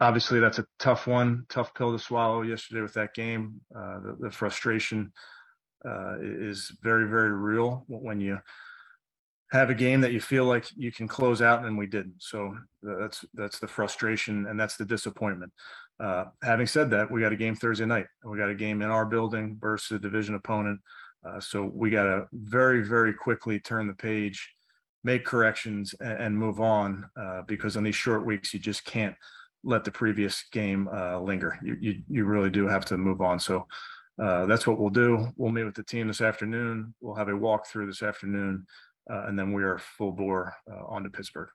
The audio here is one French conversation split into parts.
obviously that's a tough one, tough pill to swallow yesterday with that game. Uh, the, the, frustration uh, is very, very real when you have a game that you feel like you can close out and we didn't. So that's that's the frustration and that's the disappointment. Uh, having said that, we got a game Thursday night. We got a game in our building versus a division opponent. Uh, so we got to very, very quickly turn the page, make corrections, and, and move on uh, because on these short weeks you just can't let the previous game uh, linger. You, you you really do have to move on. So uh, that's what we'll do. We'll meet with the team this afternoon. We'll have a walkthrough this afternoon, uh, and then we are full bore uh, on to Pittsburgh.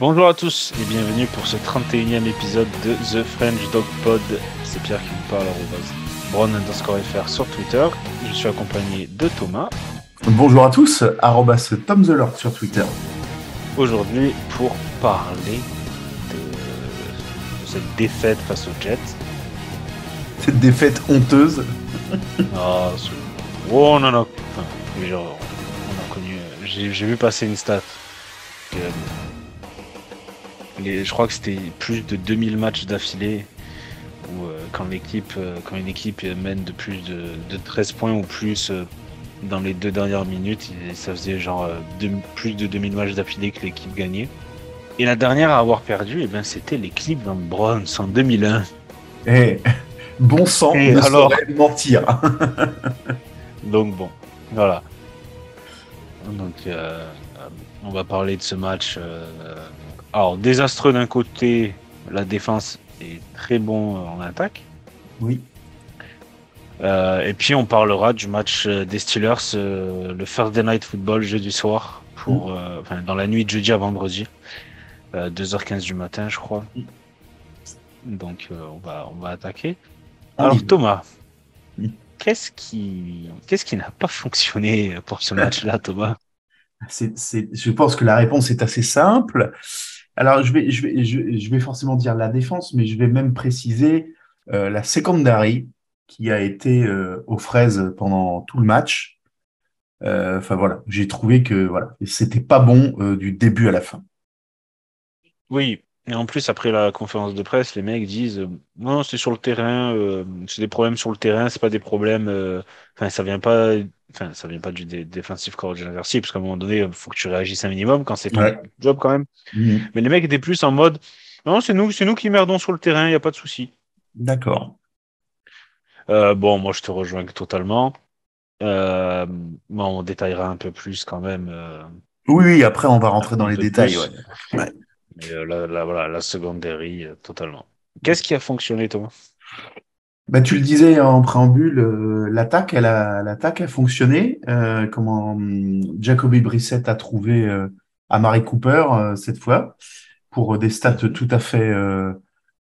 Bonjour à tous et bienvenue pour ce 31e épisode de The French Dog Pod. C'est Pierre qui vous parle à Brown underscore FR sur Twitter. Je suis accompagné de Thomas. Bonjour à tous, arrobas Tom the Lord sur Twitter. Aujourd'hui pour parler de cette défaite face aux Jets. Cette défaite honteuse. Ah, oh non non, enfin, genre, on a connu. J'ai vu passer une stat. Que, je crois que c'était plus de 2000 matchs d'affilée où euh, quand l'équipe, euh, quand une équipe mène de plus de, 13 points ou plus euh, dans les deux dernières minutes, ça faisait genre plus de 2000 matchs d'affilée que l'équipe gagnait. Et la dernière à avoir perdu, eh ben, c'était les Cleveland Browns en 2001. Eh, bon sang, Et ne alors... mentir. Donc bon, voilà. Donc on va parler de ce match alors, désastreux d'un côté, la défense est très bon euh, en attaque. Oui. Euh, et puis on parlera du match euh, des Steelers, le Thursday Night Football jeudi soir, pour, mm. dans la nuit de jeudi à vendredi, 2h15 du matin, je crois. Mm. Donc on va on va attaquer. Ah Alors Thomas, mm. qu'est-ce qui qu'est-ce qui n'a pas fonctionné pour ce match-là, Thomas? C'est, je pense que la réponse est assez simple. Alors, je vais, je, vais, je, forcément dire la défense, mais je vais même préciser euh, la secondary qui a été euh, aux fraises pendant tout le match. Euh, enfin voilà, j'ai trouvé que voilà, c'était pas bon du début à la fin. Oui, et en plus après la conférence de presse, les mecs disent non, c'est sur le terrain, c'est des problèmes sur le terrain, c'est pas des problèmes. Enfin, ça vient pas enfin, ça vient pas du défensif coordinateur parce qu'à un moment donné, il faut que tu réagisses un minimum quand c'est ton job quand même. Mhm. Mais les mecs étaient plus en mode, non, c'est nous, c'est nous qui merdons sur le terrain, il n'y a pas de souci. D'accord. Euh, bon, moi, je te rejoins totalement. Euh, on détaillera un peu plus quand même. Euh, oui, oui, après, on va rentrer dans les détails. Ouais. Mais euh, la, voilà, la secondary, totalement. Qu'est-ce qui a fonctionné, Thomas? Bah, tu le disais en préambule, euh, l'attaque, elle a, l'attaque a fonctionné. Euh, comment hum, Jacoby Brissett a trouvé euh, Amari Cooper euh, cette fois pour des stats tout à fait,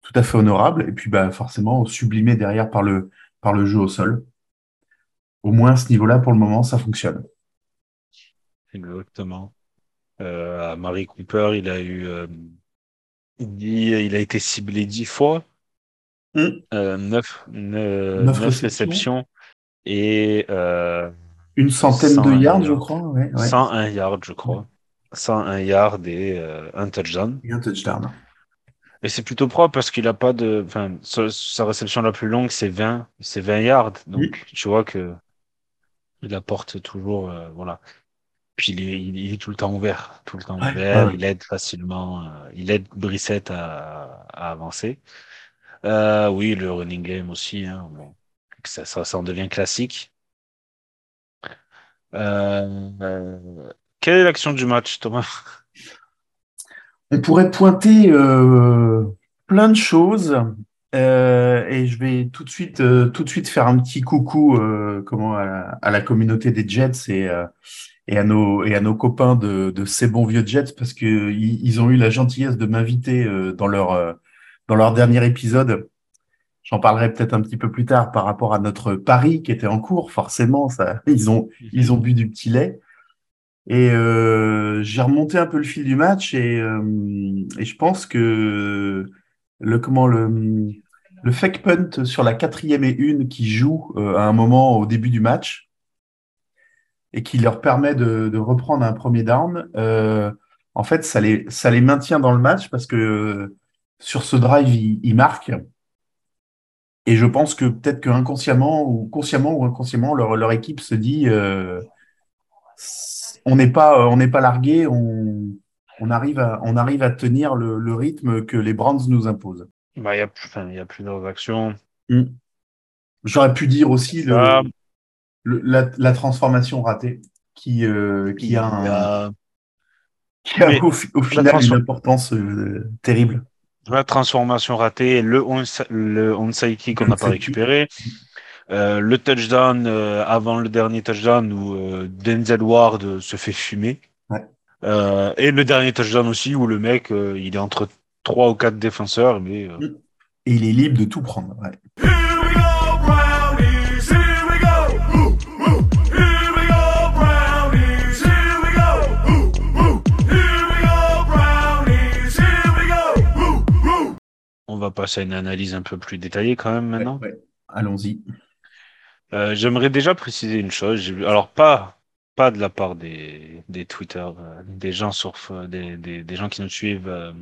tout à fait honorables. Et puis, bah, forcément, sublimé derrière par le, par le jeu au sol. Au moins, à ce niveau-là, pour le moment, ça fonctionne. Exactement. Euh, Amari Cooper, il a eu, il a été ciblé dix fois 9, euh, réceptions. et euh, une centaine de yards, je crois. Ouais, 101 yards, je crois. 101 yards et euh, un touchdown. Et un touchdown. Et c'est plutôt propre parce qu'il a pas de. Enfin, sa, réception la plus longue, c'est 20, c'est 20 yards. Donc, tu vois que il apporte toujours. voilà. Puis il est, il est, tout le temps ouvert. Tout le temps ouvert. Il aide facilement. il aide Brissette à, à avancer. Euh, oui, le running game aussi. Hein, ça, ça, en devient classique. Euh, euh, quelle est l'action du match, Thomas? On pourrait pointer plein de choses. et je vais tout de suite, tout de suite faire un petit coucou comment à la, communauté des Jets et, à nos et à nos copains de, ces bons vieux Jets parce que ils, ont eu la gentillesse de m'inviter dans leur dans leur dernier épisode. J'en parlerai peut-être un petit peu plus tard par rapport à notre pari qui était en cours. Forcément, ils ont, ils ont bu du petit lait. Et euh, j'ai remonté un peu le fil du match et, euh, et je pense que le comment le le fake punt sur la quatrième et une qui joue euh, à un moment au début du match et qui leur permet de, de reprendre un premier down, en fait, ça les, ça les maintient dans le match parce que sur ce drive, ils, ils marquent. Et je pense que peut-être que inconsciemment ou consciemment ou inconsciemment, leur, leur équipe se dit euh, on n'est pas, on n'est pas largué, on, on, arrive à, on arrive à tenir le, le rythme que les Browns nous imposent. Bah, il y a, plus- enfin, il y a plusieurs actions. Mm. J'aurais pu dire aussi le, Ah, le- la, la transformation ratée qui, euh, qui a, il un- qui a au, fi- au final une importance euh, terrible. La transformation ratée, le, on, le onside kick qu'on n'a pas récupéré, euh, le touchdown euh, avant le dernier touchdown où euh, Denzel Ward se fait fumer. Ouais. Et le dernier touchdown aussi où le mec, il est entre trois ou quatre défenseurs, mais Et il est libre de tout prendre. ouais. Va passer à une analyse un peu plus détaillée quand même maintenant. Ouais, ouais. Allons-y. Euh, J'aimerais déjà préciser une chose. Alors pas pas de la part des des Twitter, euh, des gens sur des, des des gens qui nous suivent euh,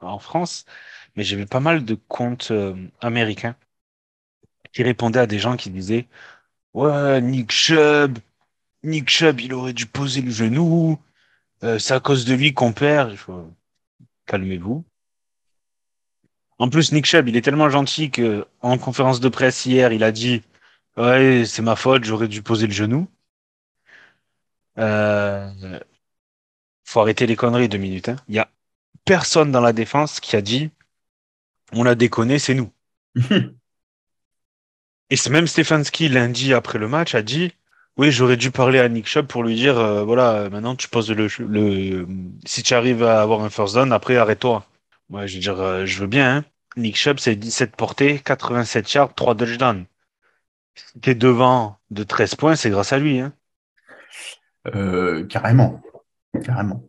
en France, mais j'ai vu pas mal de comptes américains qui répondaient à des gens qui disaient ouais Nick Chubb, Nick Chubb, il aurait dû poser le genou, c'est à cause de lui qu'on perd. Calmez-vous. En plus, Nick Chubb, il est tellement gentil que en conférence de presse hier, il a dit Ouais, c'est ma faute, j'aurais dû poser le genou. Euh, faut arrêter les conneries deux minutes. Hein. Il y a personne dans la défense qui a dit on a déconné, c'est nous. Et c'est même Stefanski lundi après le match a dit oui, j'aurais dû parler à Nick Chubb pour lui dire euh, voilà, maintenant tu poses le, le si tu arrives à avoir un first down, après arrête-toi. Moi, je veux dire, euh, je veux bien. Hein. Nick Chubb, c'est 17 portées, 87 yards, 3 touchdowns. Si t'es devant de 13 points, c'est grâce à lui. Hein. Euh, carrément. Carrément.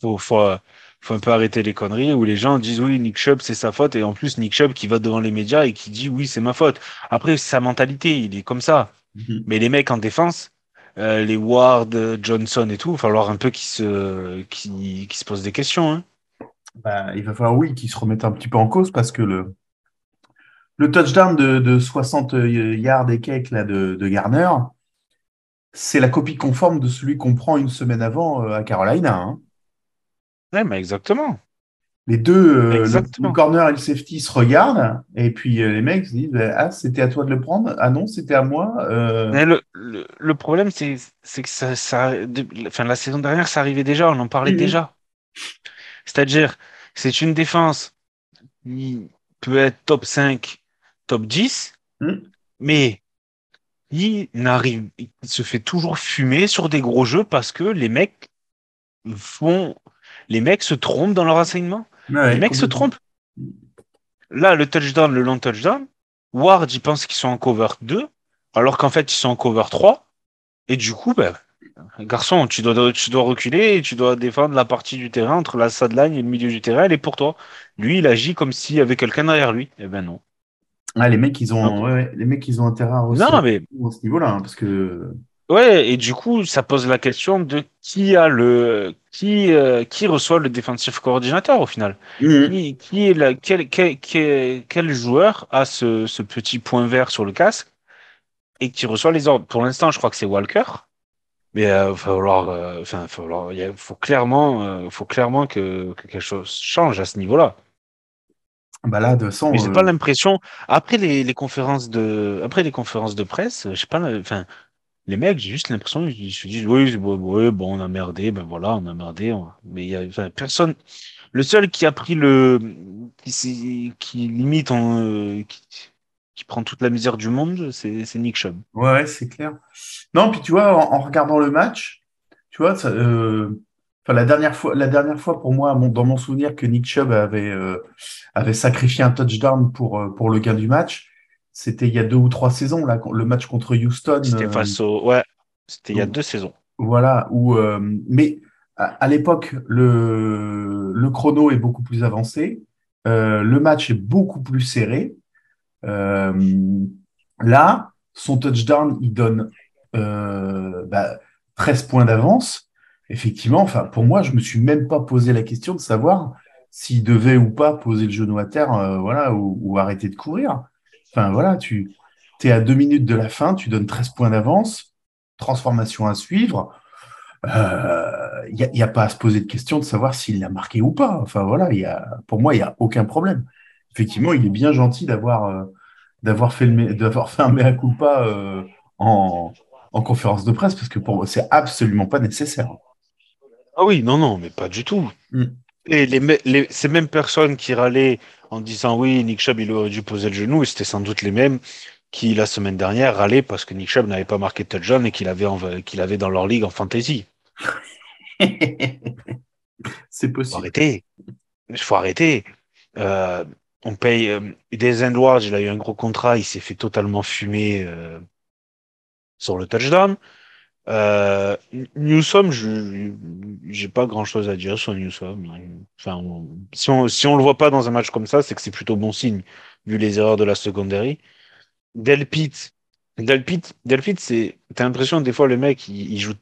Faut, faut, faut un peu arrêter les conneries où les gens disent oui, Nick Chubb, c'est sa faute. Et en plus, Nick Chubb qui va devant les médias et qui dit oui, c'est ma faute. Après, c'est sa mentalité, il est comme ça. Mhm. Mais les mecs en défense, euh, les Ward, Johnson et tout, il va falloir un peu qu'ils se, qu'ils, qu'ils se posent des questions. Hein. Bah, il va falloir, oui, qu'ils se remettent un petit peu en cause parce que le, le touchdown de, de 60 yards et quelques là, de, de Garner, c'est la copie conforme de celui qu'on prend une semaine avant euh, à Carolina. hein. Ouais, mais exactement. Les deux, euh, le, corner et le safety se regardent et puis euh, les mecs se disent Ah, c'était à toi de le prendre? Ah non, c'était à moi. Euh, Mais le, le, le problème, c'est, que ça, ça, de- enfin, la saison dernière, ça arrivait déjà, on en parlait déjà. C'est-à-dire, c'est une défense qui peut être top 5, top 10, Mhm. mais il n'arrive, il se fait toujours fumer sur des gros jeux parce que les mecs font, les mecs se trompent dans leur enseignement. ouais, les mecs se trompent. Là, le touchdown, le long touchdown, Ward, il pense qu'ils sont en cover 2, alors qu'en fait, ils sont en cover 3. Et du coup, ben, garçon, tu dois, tu dois reculer et tu dois défendre la partie du terrain entre la sideline et le milieu du terrain, elle est pour toi. Lui, il agit comme s'il y avait quelqu'un derrière lui. Eh ben non. Ah, les mecs, ils ont, Non. ouais, ouais, les mecs, ils ont intérêt à Non, mais à ce niveau-là, hein, parce que ouais, et du coup, ça pose la question de qui a le, qui, euh, qui reçoit le defensive coordinateur au final. Qui, qui est la, quel, quel, quel, quel joueur a ce, ce petit point vert sur le casque et qui reçoit les ordres? Pour l'instant, je crois que c'est Walker. Mais il va falloir, euh, enfin, faut, falloir- il y a- faut clairement, euh, faut clairement que, que quelque chose change à ce niveau-là. bah là, de façon, Mais j'ai euh, pas l'impression. Après les, les conférences de, après les conférences de presse, j'ai pas, la- enfin, les mecs, j'ai juste l'impression qu'ils se disent oui, bon, oui, bon, on a merdé, ben voilà, on a merdé. on- Mais il y a, enfin, personne. Le seul qui a pris le, qui, qui limite, en, euh, qui, qui prend toute la misère du monde, c'est Nick Chubb. Ouais, c'est clair. Non, puis tu vois, en, en regardant le match, tu vois, ça, euh, la dernière fois, la dernière fois pour moi, mon- dans mon souvenir, que Nick Chubb avait, euh, avait sacrifié un touchdown pour, euh, pour le gain du match, c'était il y a deux ou trois saisons, là, le match contre Houston. C'était face au, ouais, c'était il y a deux saisons. Voilà, où, euh, mais à, à l'époque, le, le chrono est beaucoup plus avancé, le match est beaucoup plus serré. Euh, là, son touchdown, il donne euh, bah, 13 points d'avance. Effectivement, enfin, pour moi, je me suis même pas posé la question de savoir s'il devait ou pas poser le genou à terre, euh, voilà, ou, arrêter de courir. Enfin, voilà, tu es à deux minutes de la fin, tu donnes 13 points d'avance, transformation à suivre. Il n'y a, pas à se poser de question de savoir s'il l'a marqué ou pas. Enfin, voilà, pour moi, il n'y a aucun problème. Effectivement, il est bien gentil d'avoir euh, d'avoir fait, le mé- d'avoir fait un mea culpa euh, en, en conférence de presse, parce que pour moi, c'est absolument pas nécessaire. Ah oui, non, non, mais pas du tout. Mm. Et les, ces mêmes personnes qui râlaient en disant oui, Nick Chubb, il aurait dû poser le genou, et c'était sans doute les mêmes qui, la semaine dernière, râlaient parce que Nick Chubb n'avait pas marqué de touchdown et qu'il avait, qu'il avait dans leur ligue en fantasy. c'est faut possible. arrêter. Il faut arrêter. Euh, on paye. Euh, des Edwards, il a eu un gros contrat, il s'est fait totalement fumer euh, sur le touchdown. Euh, Newsom, je j'ai pas grand chose à dire sur Newsom. Enfin, si on si on le voit pas dans un match comme ça, c'est que c'est plutôt bon signe vu les erreurs de la secondary. Delpit, Delpit, Delpit, c'est t'as l'impression des fois le mec il, il joue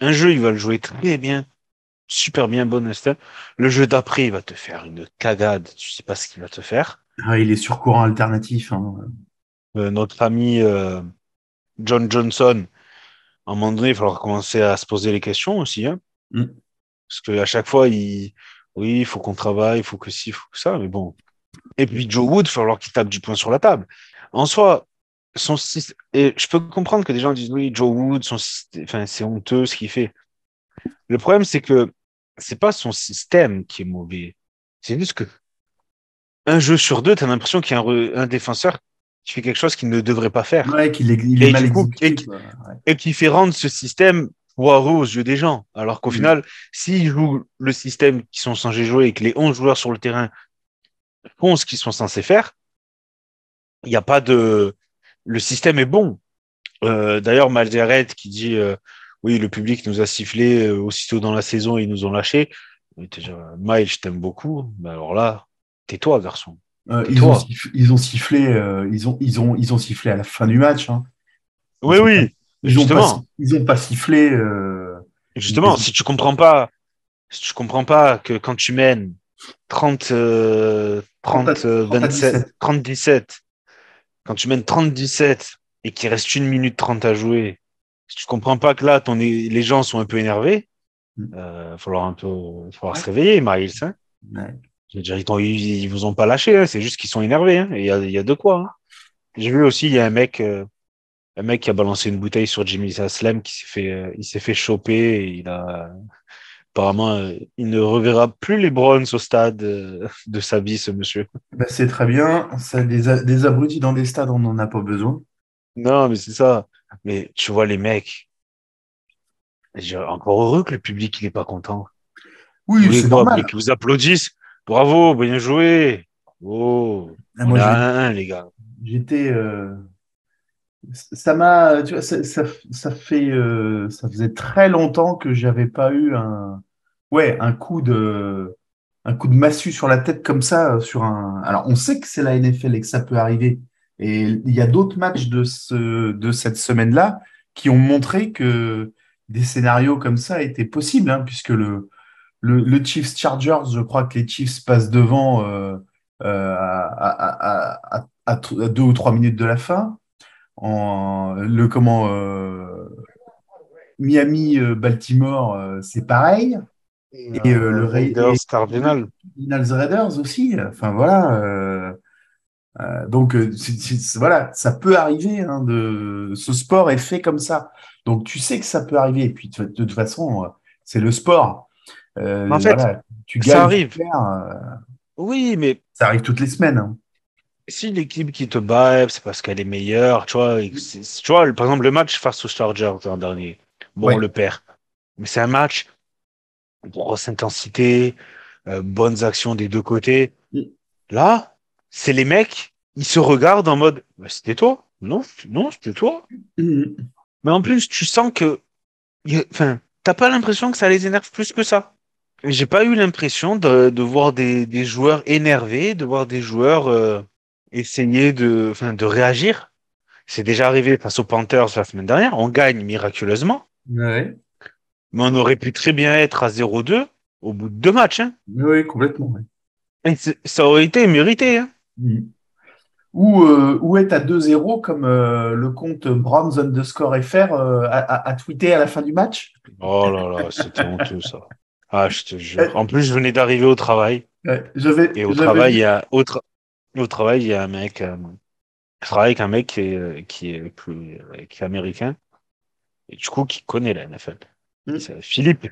un jeu, il va le jouer très bien, super bien, bon instinct. Le jeu d'après, il va te faire une cagade. Tu sais pas ce qu'il va te faire. Ah, il est sur courant alternatif. hein. Euh, notre ami euh, John Johnson, à un moment donné, il va falloir commencer à se poser les questions aussi. Hein. Mm. Parce que à chaque fois, il, oui, il faut qu'on travaille, il faut que ci, il faut que ça, mais bon. Et puis Joe Wood, il va falloir qu'il tape du poing sur la table. En soi, son et je peux comprendre que des gens disent oui, Joe Wood, son syst- enfin, c'est honteux ce qu'il fait. Le problème, c'est que c'est pas son système qui est mauvais. C'est juste que un jeu sur deux, tu as l'impression qu'il y a un, défenseur qui fait quelque chose qu'il ne devrait pas faire Ouais, qu'il est, il Et est mal du coup, exécuté. et- quoi. Ouais. et qui fait rendre ce système poireux aux yeux des gens. Alors qu'au Mm. final, s'ils jouent le système qu'ils sont censés jouer et que les 11 joueurs sur le terrain font ce qu'ils sont censés faire, il n'y a pas de... Le système est bon. Euh, D'ailleurs, Malzaret qui dit euh, oui, le public nous a sifflé euh, aussitôt dans la saison, ils nous ont déjà, Miles, je t'aime beaucoup. Mais alors là, tais-toi, garçon. Euh, ils, ont sifflé, ils ont sifflé, euh, ils ont, ils ont, ils ont sifflé à la fin du match. hein. Oui, ont oui. Ils ont pas, Justement. ils ont pas sifflé. euh, Justement, si tu comprends pas, si tu comprends pas que quand tu mènes 30, euh, 30, 30 euh, 30 à 27, 30, 17, quand tu mènes 30, 17 et qu'il reste une minute 30 à jouer, si tu comprends pas que là, ton, les gens sont un peu énervés, Mm. euh, va falloir un peu, falloir Ouais. se réveiller, Miles, hein. ouais. Je veux dire, ils, ils, ils vous ont pas lâché, hein, c'est juste qu'ils sont énervés, hein, et il y a, il y a de quoi, hein. J'ai vu aussi, il y a un mec, euh, un mec qui a balancé une bouteille sur Jimmy Aslem qui s'est fait, euh, il s'est fait choper et il a, apparemment, euh, il ne reverra plus les Browns au stade euh, de sa vie, ce monsieur. Bah, c'est très bien. Ça, des, des abrutis dans des stades, on n'en a pas besoin. Non, mais c'est ça. Mais tu vois les mecs. J'ai encore heureux que le public il est pas content. Oui, c'est normal. Et qu'ils vous applaudissent. Bravo, bien joué. Oh, Ah, moi, à j'ai- 1-1, les gars. J'étais. euh, Ça m'a. Tu vois, ça, ça, ça fait. euh, Ça faisait très longtemps que j'avais pas eu un. Ouais, un coup de. Un coup de massue sur la tête comme ça, euh, sur un. Alors, on sait que c'est la NFL et que ça peut arriver. Et il y a d'autres matchs de, ce, de cette semaine-là qui ont montré que des scénarios comme ça étaient possibles, hein, puisque le, le, le Chiefs Chargers, je crois que les Chiefs passent devant euh, euh, à, à, deux ou trois minutes de la fin. En, le comment euh, Miami Baltimore, c'est pareil. Et euh, le Ra- Raiders et- Cardinal. Cardinals Raiders aussi. Enfin voilà. Euh, donc euh, voilà, ça peut arriver. Hein, de ce sport est fait comme ça. Donc tu sais que ça peut arriver. Et puis de, toute façon, euh, c'est le sport. Euh, En fait, voilà, tu ça gagnes, tu arrive. perds, euh, Oui, mais ça arrive toutes les semaines. hein. si l'équipe qui te bat, c'est parce qu'elle est meilleure, tu vois. Tu vois, par exemple, le match face aux Chargers l'an dernier, bon, Ouais. on le perd. Mais c'est un match, grosse intensité, euh, bonnes actions des deux côtés. Mm. Là, c'est les mecs, ils se regardent en mode, bah, c'était toi? Non, non, c'était toi. Mhm. Mais en plus, tu sens que enfin, t'as pas l'impression que ça les énerve plus que ça. J'ai pas eu l'impression de, de voir des, des joueurs énervés, de voir des joueurs euh, essayer de, enfin, de réagir. C'est déjà arrivé face aux Panthers la semaine dernière. On gagne miraculeusement, Ouais. mais on aurait pu très bien être à 0-2 au bout de deux matchs. Hein. Oui, complètement. ouais. Et c'est- ça aurait été mérité. Hein. Ou, euh, ou être à 2-0 comme euh, le compte Browns underscore FR euh, a, a- a tweeté à la fin du match? Oh là là, c'était honteux ça. Ah, je te jure. En plus, je venais d'arriver au travail. Ouais, j'avais, Et au travail, il y a au, tra- au travail, il y a un mec. euh, je travaille avec un mec qui est, euh, qui est plus, euh, qui est américain et du coup qui connaît la NFL. Mm. C'est Philippe.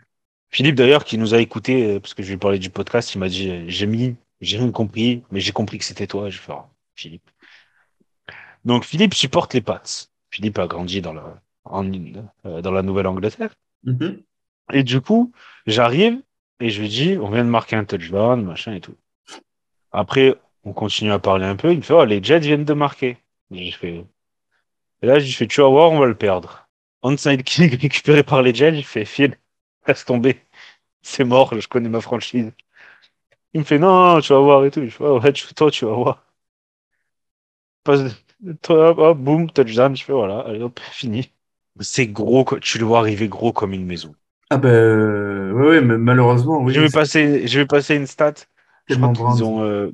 Philippe d'ailleurs qui nous a écouté euh, parce que je lui ai parlé du podcast. Il m'a dit euh, j'ai mis, j'ai rien compris, mais j'ai compris que c'était toi. Je faire Philippe. Donc Philippe supporte les Pats. Philippe a grandi dans la, en, euh, dans la Nouvelle-Angleterre. Mhm. Et du coup, j'arrive et je lui dis, on vient de marquer un touchdown, machin et tout. Après, on continue à parler un peu. Il me fait, oh, les Jets viennent de marquer. Et j'ai fait, et là, j'ai fait, tu vas voir, on va le perdre. Onside kick récupéré par les Jets, j'ai fait, file, laisse tomber. C'est mort, je connais ma franchise. Il me fait, non, tu vas voir et tout. Je fais, oh, ouais, tu- toi, tu vas voir. Passe, toi, hop, boum, touchdown. Je fais, voilà, allez, hop, fini. C'est gros, quoi. tu le vois arriver gros comme une maison. Ah ben, euh, ouais, ouais, mais malheureusement, oui. je vais passer, je vais passer une stat. Je tellement crois qu'ils Browns. ont, euh,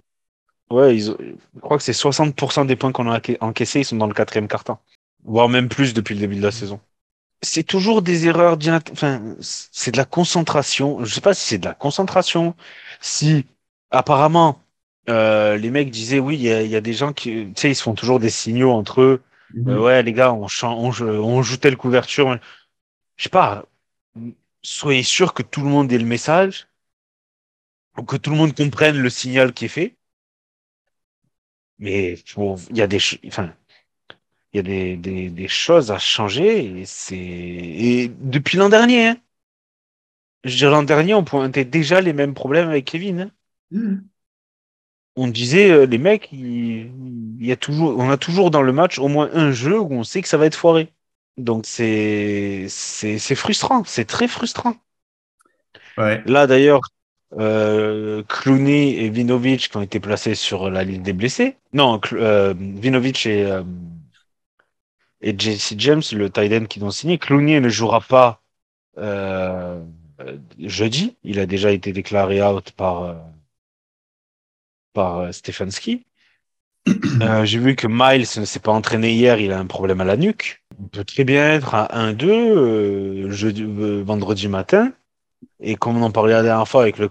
ouais, ils ont, je crois que c'est 60% des points qu'on a enca- encaissés, ils sont dans le quatrième carton. Voire même plus depuis le début de la saison. C'est toujours des erreurs, enfin, c'est de la concentration. Je sais pas si c'est de la concentration, si, apparemment, euh, les mecs disaient oui, il y a, y a des gens qui, tu sais, ils se font toujours des signaux entre eux. Mhm. Euh, ouais, les gars, on, on, joue- on joue telle couverture. Je sais pas. Soyez sûr que tout le monde ait le message, que tout le monde comprenne le signal qui est fait. Mais bon, il y a des, enfin, il y a des, des, des choses à changer et c'est et depuis l'an dernier. Hein. Je dirais l'an dernier, on pointait déjà les mêmes problèmes avec Kevin. hein. Mhm. On disait euh, les mecs, il, il y a toujours, on a toujours dans le match au moins un jeu où on sait que ça va être foiré. Donc c'est c'est c'est frustrant, c'est très frustrant. Ouais. Là d'ailleurs, euh, Clooney et Vinovic qui ont été placés sur la liste des blessés. Non, Cl- euh, Vinovic et euh, et JC James, le tight end qui l'ont signé. Clooney ne jouera pas euh, jeudi. Il a déjà été déclaré out par euh, par euh, Stefanski. Euh, J'ai vu que Miles ne s'est pas entraîné hier, il a un problème à la nuque. Il peut très bien être à 1-2 euh, jeudi, vendredi matin. Et comme on en parlait la dernière fois avec le,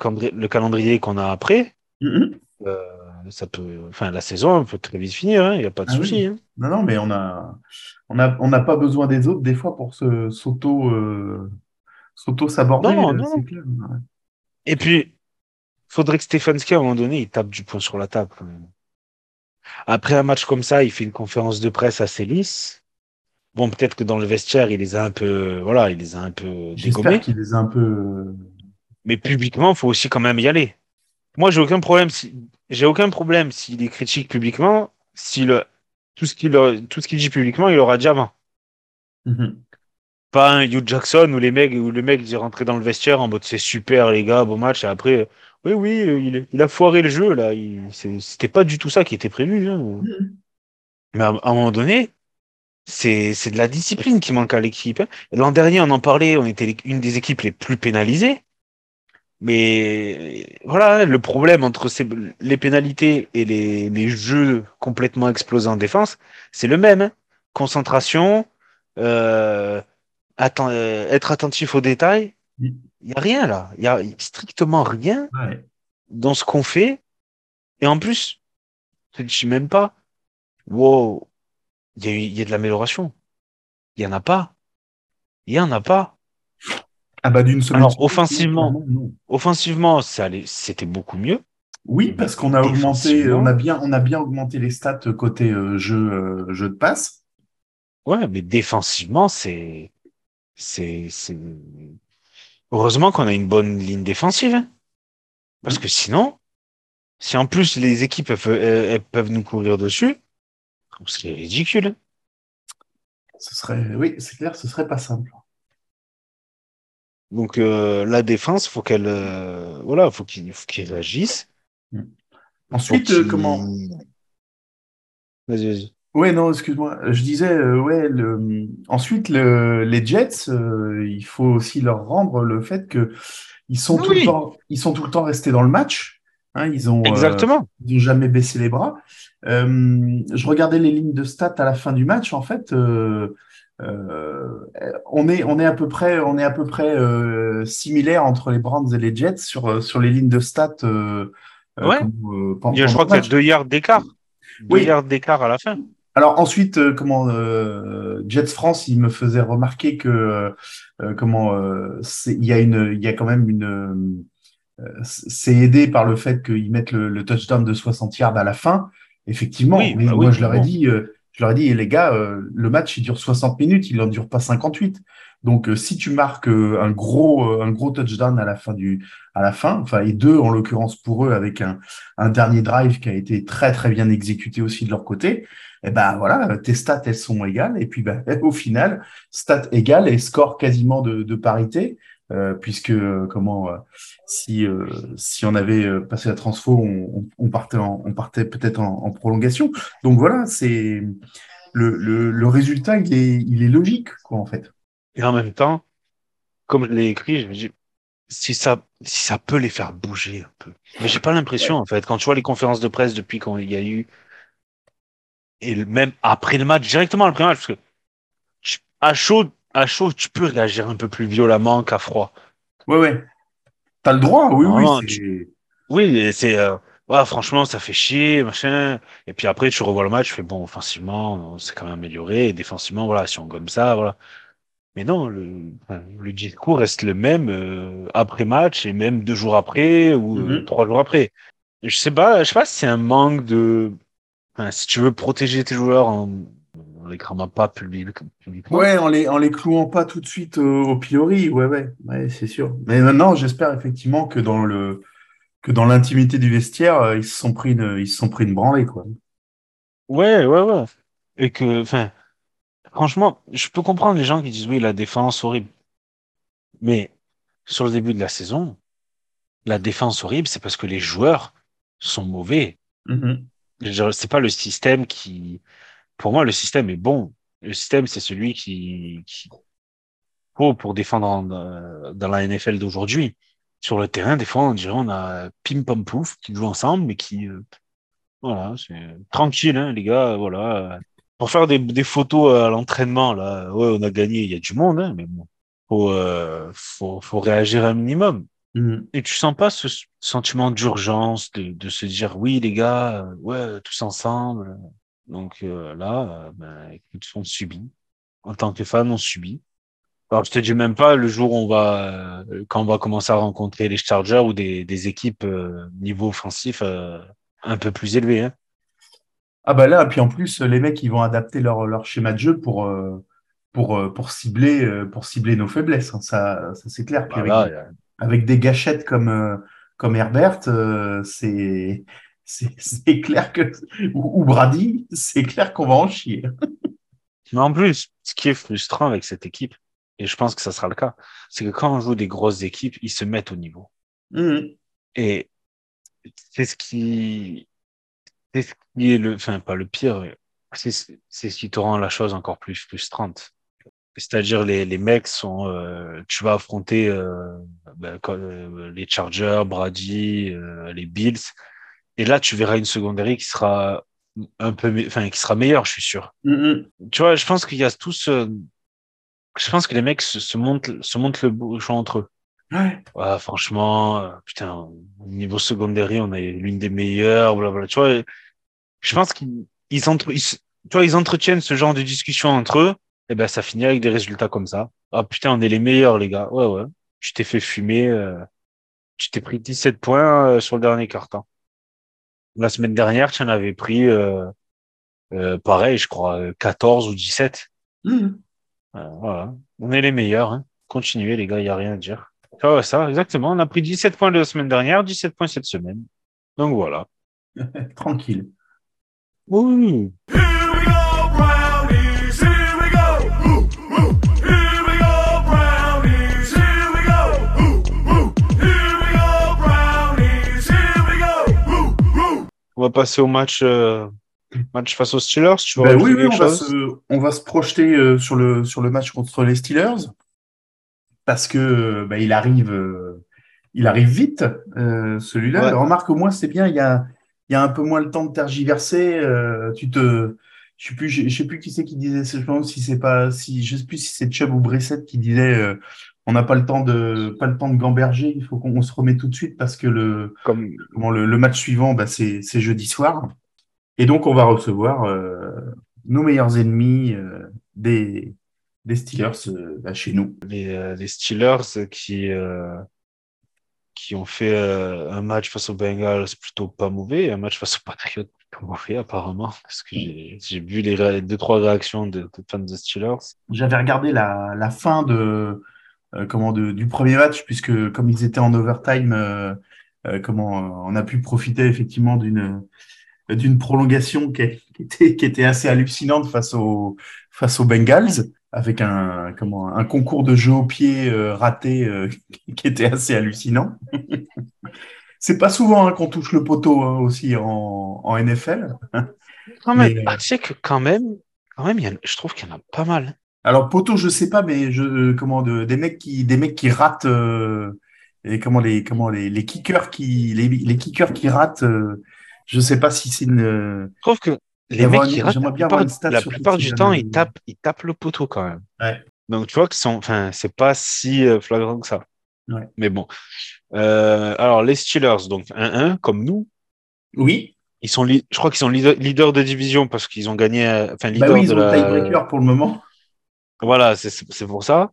calendrier qu'on a après, Mhm. euh, ça peut, enfin, la saison peut très vite finir, hein, il n'y a pas de Ah souci. oui. hein. Non, non, mais on a, on a, on n'a pas besoin des autres des fois pour se s'auto, euh, saborder. Non, euh, non. clair. Ouais. Et puis, faudrait que Stefanski, à un moment donné, il tape du poing sur la table. quand même. Après un match comme ça, il fait une conférence de presse assez lisse. Bon, peut-être que dans le vestiaire, il les a un peu, voilà, il les a un peu dégommés. J'espère qu'il les a un peu. euh, Mais publiquement, faut aussi quand même y aller. Moi, j'ai aucun problème si j'ai aucun problème s'il les critique publiquement, si le tout ce qu'il tout ce qu'il dit publiquement, il l'aura dit avant. mhm. Pas un Hugh Jackson où les mecs où le mec dit rentrer dans le vestiaire en mode c'est super les gars, beau match et après oui oui, il, est- il a foiré le jeu là, c'était pas du tout ça qui était prévu. hein. Mhm. Mais à, à un moment donné, c'est c'est de la discipline qui manque à l'équipe. hein. L'an dernier, on en parlait, on était une des équipes les plus pénalisées. Mais voilà, le problème entre ces, les pénalités et les, les jeux complètement explosés en défense, c'est le même. hein. Concentration, euh, atten- euh, être attentif aux détails. Il n'y a rien là. Il y a strictement rien Ouais. dans ce qu'on fait. Et en plus, je ne dis même pas, wow, il y y a de l'amélioration. Il n'y en a pas. Il n'y en a pas. Ah bah d'une semaine. Alors, offensivement. Offensivement, ça allait- c'était beaucoup mieux. Oui, parce qu'on a augmenté, Défensivement. on a bien, on a bien augmenté les stats côté euh, jeu, euh, jeu de passe. Ouais, mais défensivement, c'est, c'est, c'est, heureusement qu'on a une bonne ligne défensive. hein. Parce que sinon, si en plus les équipes elles- elles peuvent nous courir dessus, ce serait ridicule. Ce serait, oui, c'est clair, ce serait pas simple. Donc euh, la défense, faut qu'elle, euh, voilà, faut qu'il faut qu'il réagisse. Ensuite, Faut euh, comment Vas-y, vas-y. Ouais, non, excuse-moi. Je disais, euh, ouais, le... ensuite, le... les Jets, euh, il faut aussi leur rendre le fait que ils sont tout le temps, ils sont tout le temps restés dans le match. Hein, ils ont, Exactement. ils n'ont jamais baissé les bras. Je regardais les lignes de stats à la fin du match. En fait, on est, on est à peu près, on est à peu près euh, similaire entre les Browns et les Jets sur, euh, sur les lignes de stats. Euh, euh, Ouais. comme, euh, pen- Il y a- je pendant crois qu'il y a deux yards d'écart. Deux Oui. yards d'écart à la fin. Alors ensuite, euh, comment euh, Jets France, il me faisait remarquer que euh, euh, comment euh, il y a une, il y a quand même une, euh, c'est aidé par le fait qu'ils mettent le, le touchdown de 60 yards à la fin. Effectivement, Oui, mais bah moi oui, je leur ai bon. dit, euh, je leur ai dit, les gars, euh, le match il dure 60 minutes, il en dure pas 58. Donc euh, si tu marques euh, un gros, un gros touchdown à la fin du, à la fin, enfin et deux en l'occurrence pour eux avec un, dernier drive qui a été très très bien exécuté aussi de leur côté et ben voilà, tes stats elles sont égales et puis ben, au final stats égales et score quasiment de parité euh, puisque euh, comment euh, si si on avait passé la transfo on, partait en- on partait peut-être en, en prolongation. Donc voilà c'est le, le, le résultat il est il est logique quoi en fait. Et en même temps, comme je l'ai écrit, je me dis, si ça, si ça peut les faire bouger un peu. Mais j'ai pas l'impression, en fait, quand tu vois les conférences de presse depuis qu'il y a eu, et même après le match, directement après le match, parce que à chaud, à chaud, tu peux réagir un peu plus violemment qu'à froid. ouais ouais t'as le droit oui oui c'est Oui, c'est, euh, ouais, franchement, ça fait chier, machin. Et puis après, tu revois le match, tu fais bon, offensivement, on s'est quand même amélioré, et défensivement, voilà, si on gomme ça, voilà. Mais non, le, le discours reste le même euh, après match et même deux jours après ou Mhm. trois jours après. Je sais pas, je sais pas si c'est un manque de, enfin, si tu veux protéger tes joueurs en, en les cramant pas publiquement. Ouais, en les, en les clouant pas tout de suite euh, au pilori, ouais, ouais, ouais, c'est sûr. Mais maintenant, j'espère effectivement que dans le que dans l'intimité du vestiaire, euh, ils se sont pris une, ils se sont pris une branlée, quoi. Ouais, ouais, ouais. Et que, enfin, franchement, je peux comprendre les gens qui disent oui, la défense horrible. Mais sur le début de la saison, la défense horrible, c'est parce que les joueurs sont mauvais. Veux dire, C'est pas le système qui, pour moi, le système est bon. Le système, c'est celui qui, qui faut pour défendre en- euh, dans la NFL d'aujourd'hui. Sur le terrain, des fois, on dirait on a pim pam pouf qui jouent ensemble, mais qui, euh, voilà, c'est tranquille, hein, les gars, voilà. Pour faire des, des photos à l'entraînement, là, ouais, on a gagné, il y a du monde, hein, mais bon, faut, euh, faut, faut réagir un minimum. Mhm. Et tu sens pas ce sentiment d'urgence de, de se dire oui les gars, ouais tous ensemble. Donc euh, là, euh, ben, écoute, on subit. En tant que fan, on subit. Alors je te dis même pas le jour où on va euh, quand on va commencer à rencontrer les Chargers ou des, des équipes niveau offensif un peu plus élevé. Hein. Ah bah là, puis en plus, les mecs, ils vont adapter leur, leur schéma de jeu pour pour pour cibler pour cibler nos faiblesses. hein. Ça, ça c'est clair. Puis avec, avec des gâchettes comme comme Herbert, c'est c'est clair que ou, ou Brady, c'est clair qu'on va en chier. Mais en plus, ce qui est frustrant avec cette équipe, et je pense que ça sera le cas, c'est que quand on joue des grosses équipes, ils se mettent au niveau. Mhm. Et c'est ce qui, c'est ce qui est le, enfin, pas le pire, c'est, c'est ce qui te rend la chose encore plus frustrante. C'est-à-dire, les, les mecs sont, euh, tu vas affronter, euh, ben, euh, les Chargers, Brady, euh, les Bills. Et là, tu verras une secondary qui sera un peu, enfin, qui sera meilleure, je suis sûr. Mhm. Tu vois, je pense qu'il y a tout ce, je pense que les mecs se, se montent, se montent le bouchon entre eux. Ouais. Ouais, franchement, euh, putain, au niveau secondary, on est l'une des meilleures, blablabla. Tu vois, je pense qu'ils ils entre, ils, tu vois, ils entretiennent ce genre de discussion entre eux, et ben ça finit avec des résultats comme ça. Ah putain, on est les meilleurs, les gars. Ouais, ouais. Tu t'es fait fumer, euh, tu t'es pris 17 points euh, sur le dernier carton. La semaine dernière, tu en avais pris, euh, euh, pareil, je crois, euh, 14 ou 17. Mhm. Euh, voilà. On est les meilleurs. Hein. Continuez, les gars, il n'y a rien à dire. Ah ouais, ça, exactement. On a pris 17 points la semaine dernière, 17 points cette semaine. Donc voilà. Tranquille. Oui. Va passer au match, euh, match face aux Steelers. Tu Ben oui, on va, se, on va se projeter euh, sur le, sur le match contre les Steelers parce que euh, ben, il arrive, euh, il arrive vite, celui-là. Ouais. Remarque, au moins, c'est bien, il y a, il y a un peu moins le temps de tergiverser. tu te, je sais plus, je, sais plus qui c'est qui disait, je si c'est pas, si, je sais plus si c'est Chubb ou Brissett qui disait, euh, on n'a pas le temps de, pas le temps de gamberger, il faut qu'on on se remet tout de suite parce que le, Comme, comment le, le match suivant, bah, c'est c'est jeudi soir. Et donc, on va recevoir euh, nos meilleurs ennemis euh, des, des Steelers euh, bah, chez nous. les, euh, les Steelers qui, euh, qui ont fait euh, un match face aux Bengals plutôt pas mauvais, et un match face aux Patriots plutôt mauvais apparemment, parce que j'ai vu les deux trois réactions de, de fans de Steelers. J'avais regardé la, la fin de, euh, comment, de, du premier match, puisque comme ils étaient en overtime, euh, euh, comment, euh, on a pu profiter effectivement d'une d'une prolongation qui, était, qui était assez hallucinante face aux, face aux Bengals, avec un, comment, un concours de jeu au pied euh, raté euh, qui était assez hallucinant. C'est pas souvent hein, qu'on touche le poteau hein, aussi en, en NFL. Quand même, Mais, euh, tu sais que quand même, quand même, il y en- je trouve qu'il y en a pas mal. Alors poteau, je sais pas, mais je euh, comment de, des mecs qui des mecs qui ratent euh, et comment les comment les, les kickers qui les, les kickers qui ratent. euh, je sais pas si c'est une. euh, Je trouve que les mecs qui ratent, la plupart, la plupart du temps, euh, ils tapent, ils tapent le poteau quand même. Ouais. Donc tu vois qu'ils sont, enfin, c'est pas si euh, flagrant que ça. Ouais. Mais bon. Euh, alors les Steelers, donc 1-1 comme nous, Oui. ils sont, je crois qu'ils sont leader- leaders de division parce qu'ils ont gagné, euh, enfin Bah leader oui, ils de ont le la. tiebreaker pour le moment. Voilà, c'est pour ça.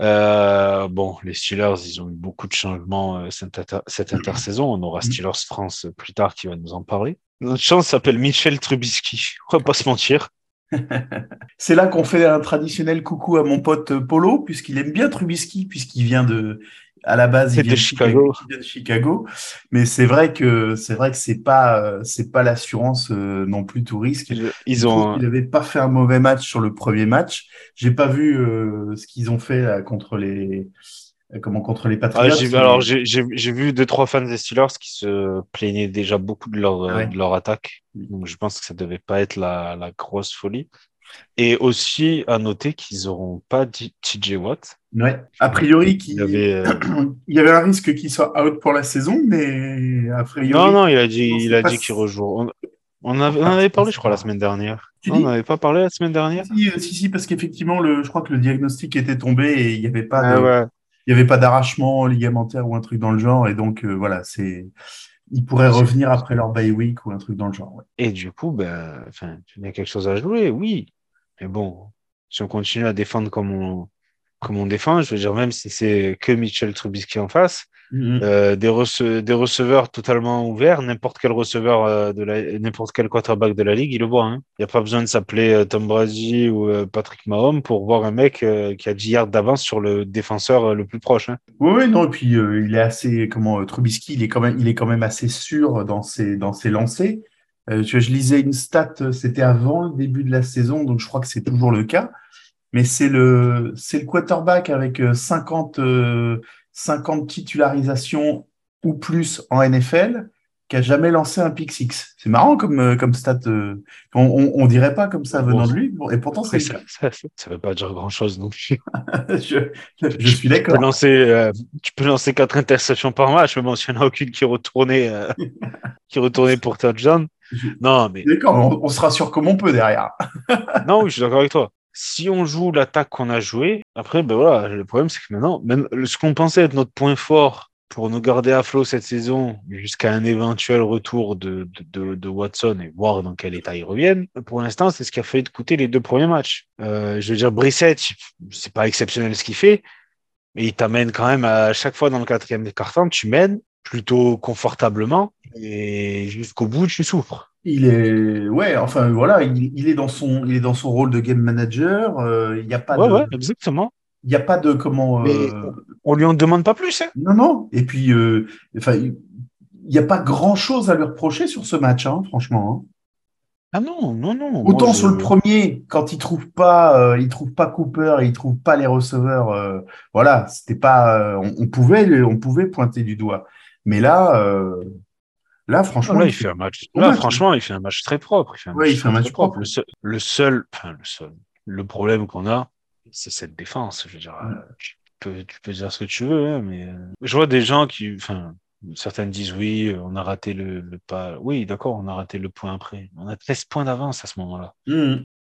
Euh, bon, les Steelers, ils ont eu beaucoup de changements euh, cette, inter- cette intersaison. On aura Mhm. Steelers France plus tard qui va nous en parler. Notre chance s'appelle Michel Trubisky. On va pas se mentir. C'est là qu'on fait un traditionnel coucou à mon pote euh, Polo, puisqu'il aime bien Trubisky, puisqu'il vient de, à la base, il vient de Chicago. il vient de Chicago. Mais c'est vrai que c'est vrai que c'est pas, euh, c'est pas l'assurance euh, non plus tout risque. Ils, Je ont, qu'il n'avait pas fait un mauvais match sur le premier match. J'ai pas vu euh, ce qu'ils ont fait là, contre les, euh, comment contre les Ah, Patriots. j'ai, mais- alors, j'ai, j'ai, j'ai vu deux, trois fans des Steelers qui se plaignaient déjà beaucoup de leur, Ouais. de leur attaque. Donc, je pense que ça devait pas être la, la grosse folie. Et aussi, à noter qu'ils auront pas dit TJ Watt. Ouais. A priori, Il avait, euh, il y avait un risque qu'il soit out pour la saison, mais a priori. non, non, il a dit, il a dit qu'il rejoue. On, on avait, on en avait parlé, je crois, la semaine dernière. Non, on n'avait pas parlé la semaine dernière? Si, euh, si, si, parce qu'effectivement, je crois que le diagnostic était tombé et il n'y avait pas Ah de, ouais. il y avait pas d'arrachement ligamentaire ou un truc dans le genre, et donc euh, voilà, c'est, ils pourraient revenir après leur bye week ou un truc dans le genre. ouais. Et du coup, ben, il y a quelque chose à jouer, oui. Mais bon, si on continue à défendre comme on, comme on défend, je veux dire, même si c'est que Mitchell Trubisky en face, Mhm. euh, des, rece- des receveurs totalement ouverts, n'importe quel receveur euh, de la, n'importe quel quarterback de la ligue, il le voit. hein. Il n'y a pas besoin de s'appeler euh, Tom Brady ou Patrick Mahomes pour voir un mec qui a 10 yards d'avance sur le défenseur le plus proche. hein. Oui, oui, non, et puis il est assez, comment, Trubisky, il est quand même, il est quand même assez sûr dans ses, dans ses lancers. Euh, je lisais une stat, euh, c'était avant le début de la saison, donc je crois que c'est toujours le cas. Mais c'est le, c'est le quarterback avec euh, 50, euh, 50 titularisations ou plus en NFL qui a jamais lancé un pick six. C'est marrant comme, comme stat. euh, on, on, on dirait pas comme ça venant de lui, bon, et pourtant c'est ça, ça, ça veut pas dire grand chose non plus. je, je suis Tu peux d'accord. lancer, euh, tu peux lancer quatre interceptions par match, mais bon, s'il n'y en a aucune qui retournait, euh, qui retournait pour touchdown. Non, mais D'accord, on, on se rassure comme on peut derrière. non, oui, je suis d'accord avec toi. Si on joue l'attaque qu'on a joué, après, ben voilà, le problème c'est que maintenant, même ce qu'on pensait être notre point fort pour nous garder à flot cette saison jusqu'à un éventuel retour de, de, Watson et voir dans quel état ils reviennent, pour l'instant, c'est ce qui a fait coûter les deux premiers matchs. Euh, je veux dire, Brissett, c'est pas exceptionnel ce qu'il fait, mais il t'amène quand même à chaque fois dans le quatrième carton, tu mènes plutôt confortablement et jusqu'au bout, tu souffres. Il est, ouais, enfin voilà, il, il est dans son, il est dans son rôle de game manager. euh, Il n'y a pas Ouais, de, ouais, exactement. il y a pas de comment. Mais- euh, On lui en demande pas plus, hein. non, non. Et puis, euh, enfin, il n'y a pas grand chose à lui reprocher sur ce match, hein, franchement. hein. Ah non, non, non. Autant moi, je- sur le premier, quand il trouve pas, euh, il trouve pas Cooper, il trouve pas les receveurs. euh, voilà, c'était pas, euh, on, on pouvait, on pouvait pointer du doigt. Mais là, euh, Là, franchement, là, il fait un match. Là, match, franchement, il fait un match très propre. Il fait un Ouais, il fait un très, match très propre. Le seul, le seul, enfin, le seul, le problème qu'on a, c'est cette défense. Je veux dire, Ouais. euh, tu peux, tu peux dire ce que tu veux, hein, mais euh, je vois des gens qui, enfin, certains disent oui, on a raté le, le pas. Oui, d'accord, on a raté le point après. On a 13 points d'avance à ce moment-là.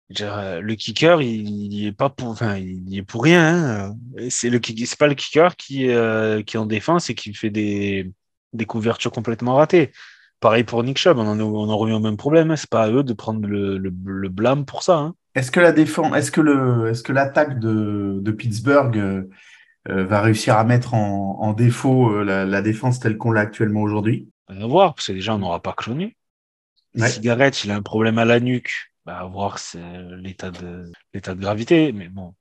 Dire, euh, le kicker, il, il est pas pour, enfin, il est pour rien. hein. C'est le, c'est pas le kicker qui, euh, qui est en défense et qui fait des, des couvertures complètement ratées. Pareil pour Nick Chubb, on en, on en revient au même problème. hein. C'est pas à eux de prendre le, le, le blâme pour ça. hein. Est-ce que la défense, est-ce que le, est-ce que l'attaque de, de Pittsburgh euh, euh, va réussir à mettre en, en défaut euh, la, la défense telle qu'on l'a actuellement aujourd'hui? À voir, parce que déjà, on n'aura pas cloné. Ouais. Cigarette, il a un problème à la nuque. Bah, à voir, c'est l'état de, l'état de gravité. Mais bon,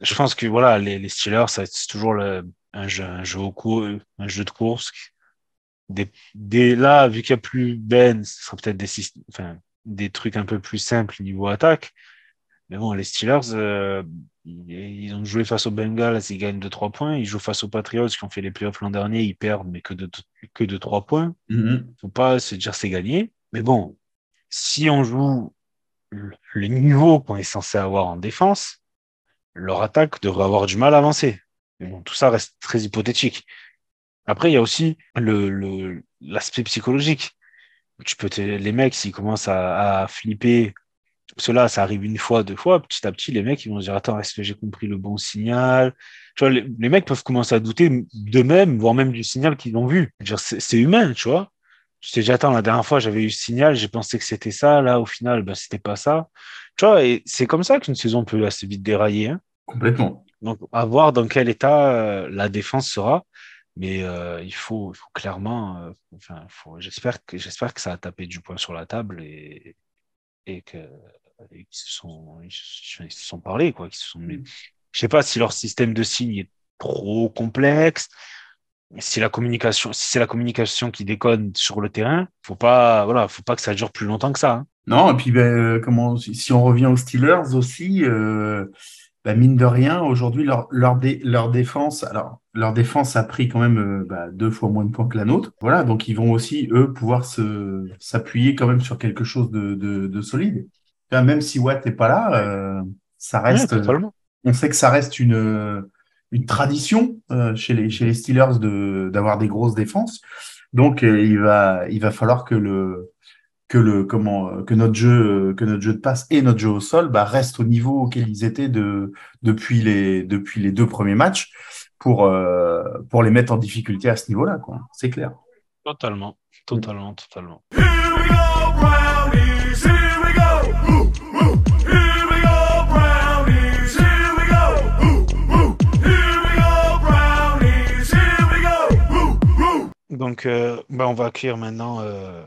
je pense que voilà, les, les Steelers, ça, c'est toujours le, un jeu, un jeu au cours, un jeu de course. Des, des, là, vu qu'il n'y a plus Ben, ce sera peut-être des, enfin, des trucs un peu plus simples niveau attaque. Mais bon, les Steelers, euh, ils, ont joué face aux Bengals, ils gagnent de 3 points. Ils jouent face aux Patriots qui ont fait les playoffs l'an dernier, ils perdent, mais que de, que de 3 points Mhm. faut pas se dire c'est gagné. Mais bon, si on joue le niveau qu'on est censé avoir en défense, leur attaque devrait avoir du mal à avancer. Mais bon, tout ça reste très hypothétique. Après, il y a aussi le, le, l'aspect psychologique. Tu peux te- les mecs, s'ils commencent à, à flipper, là, ça arrive une fois, deux fois, petit à petit, les mecs, ils vont se dire, attends, est-ce que j'ai compris le bon signal? Tu vois, les, les mecs peuvent commencer à douter d'eux-mêmes, voire même du signal qu'ils ont vu. C'est humain, tu vois. Je t'ai dit, attends, la dernière fois, j'avais eu ce signal, j'ai pensé que c'était ça, là, au final, ben, c'était pas ça. Tu vois, et c'est comme ça qu'une saison peut assez vite dérailler, hein. Complètement. Donc, à voir dans quel état euh, la défense sera. Mais euh, il faut, il faut clairement, euh, enfin, j'espère que, j'espère que ça a tapé du poing sur la table et, et qu'ils se sont, ils se sont parlé, quoi. Qu'ils se sont mis- Je sais pas si leur système de signes est trop complexe. Si la communication, si c'est la communication qui déconne sur le terrain, faut pas, voilà, faut pas que ça dure plus longtemps que ça. hein. Non, et puis ben, comment, si si on revient aux Steelers aussi, euh, ben, mine de rien, aujourd'hui, leur, leur, dé- leur défense, alors leur défense a pris quand même euh, bah, deux fois moins de points que la nôtre. Voilà, donc ils vont aussi, eux, pouvoir se s'appuyer quand même sur quelque chose de, de, de solide. Enfin, même si Watt n'est pas là, euh, ça reste, on sait que ça reste une, une tradition euh, chez les, chez les Steelers de, d'avoir des grosses défenses. Donc, euh, il va, il va falloir que le, que le, comment, euh, que notre jeu, euh, que notre jeu de passe et notre jeu au sol, bah, restent au niveau auquel ils étaient de, depuis les, depuis les deux premiers matchs pour, euh, pour les mettre en difficulté à ce niveau-là, quoi. C'est clair. Totalement, totalement, totalement. Here we go, Brownies. Here we go. Ooh, ooh. Here we go, Brownies. Here we go. Ooh, ooh. Here we go, Brownies. Here we go. Ooh, ooh. Donc, euh, bah, on va accueillir maintenant euh,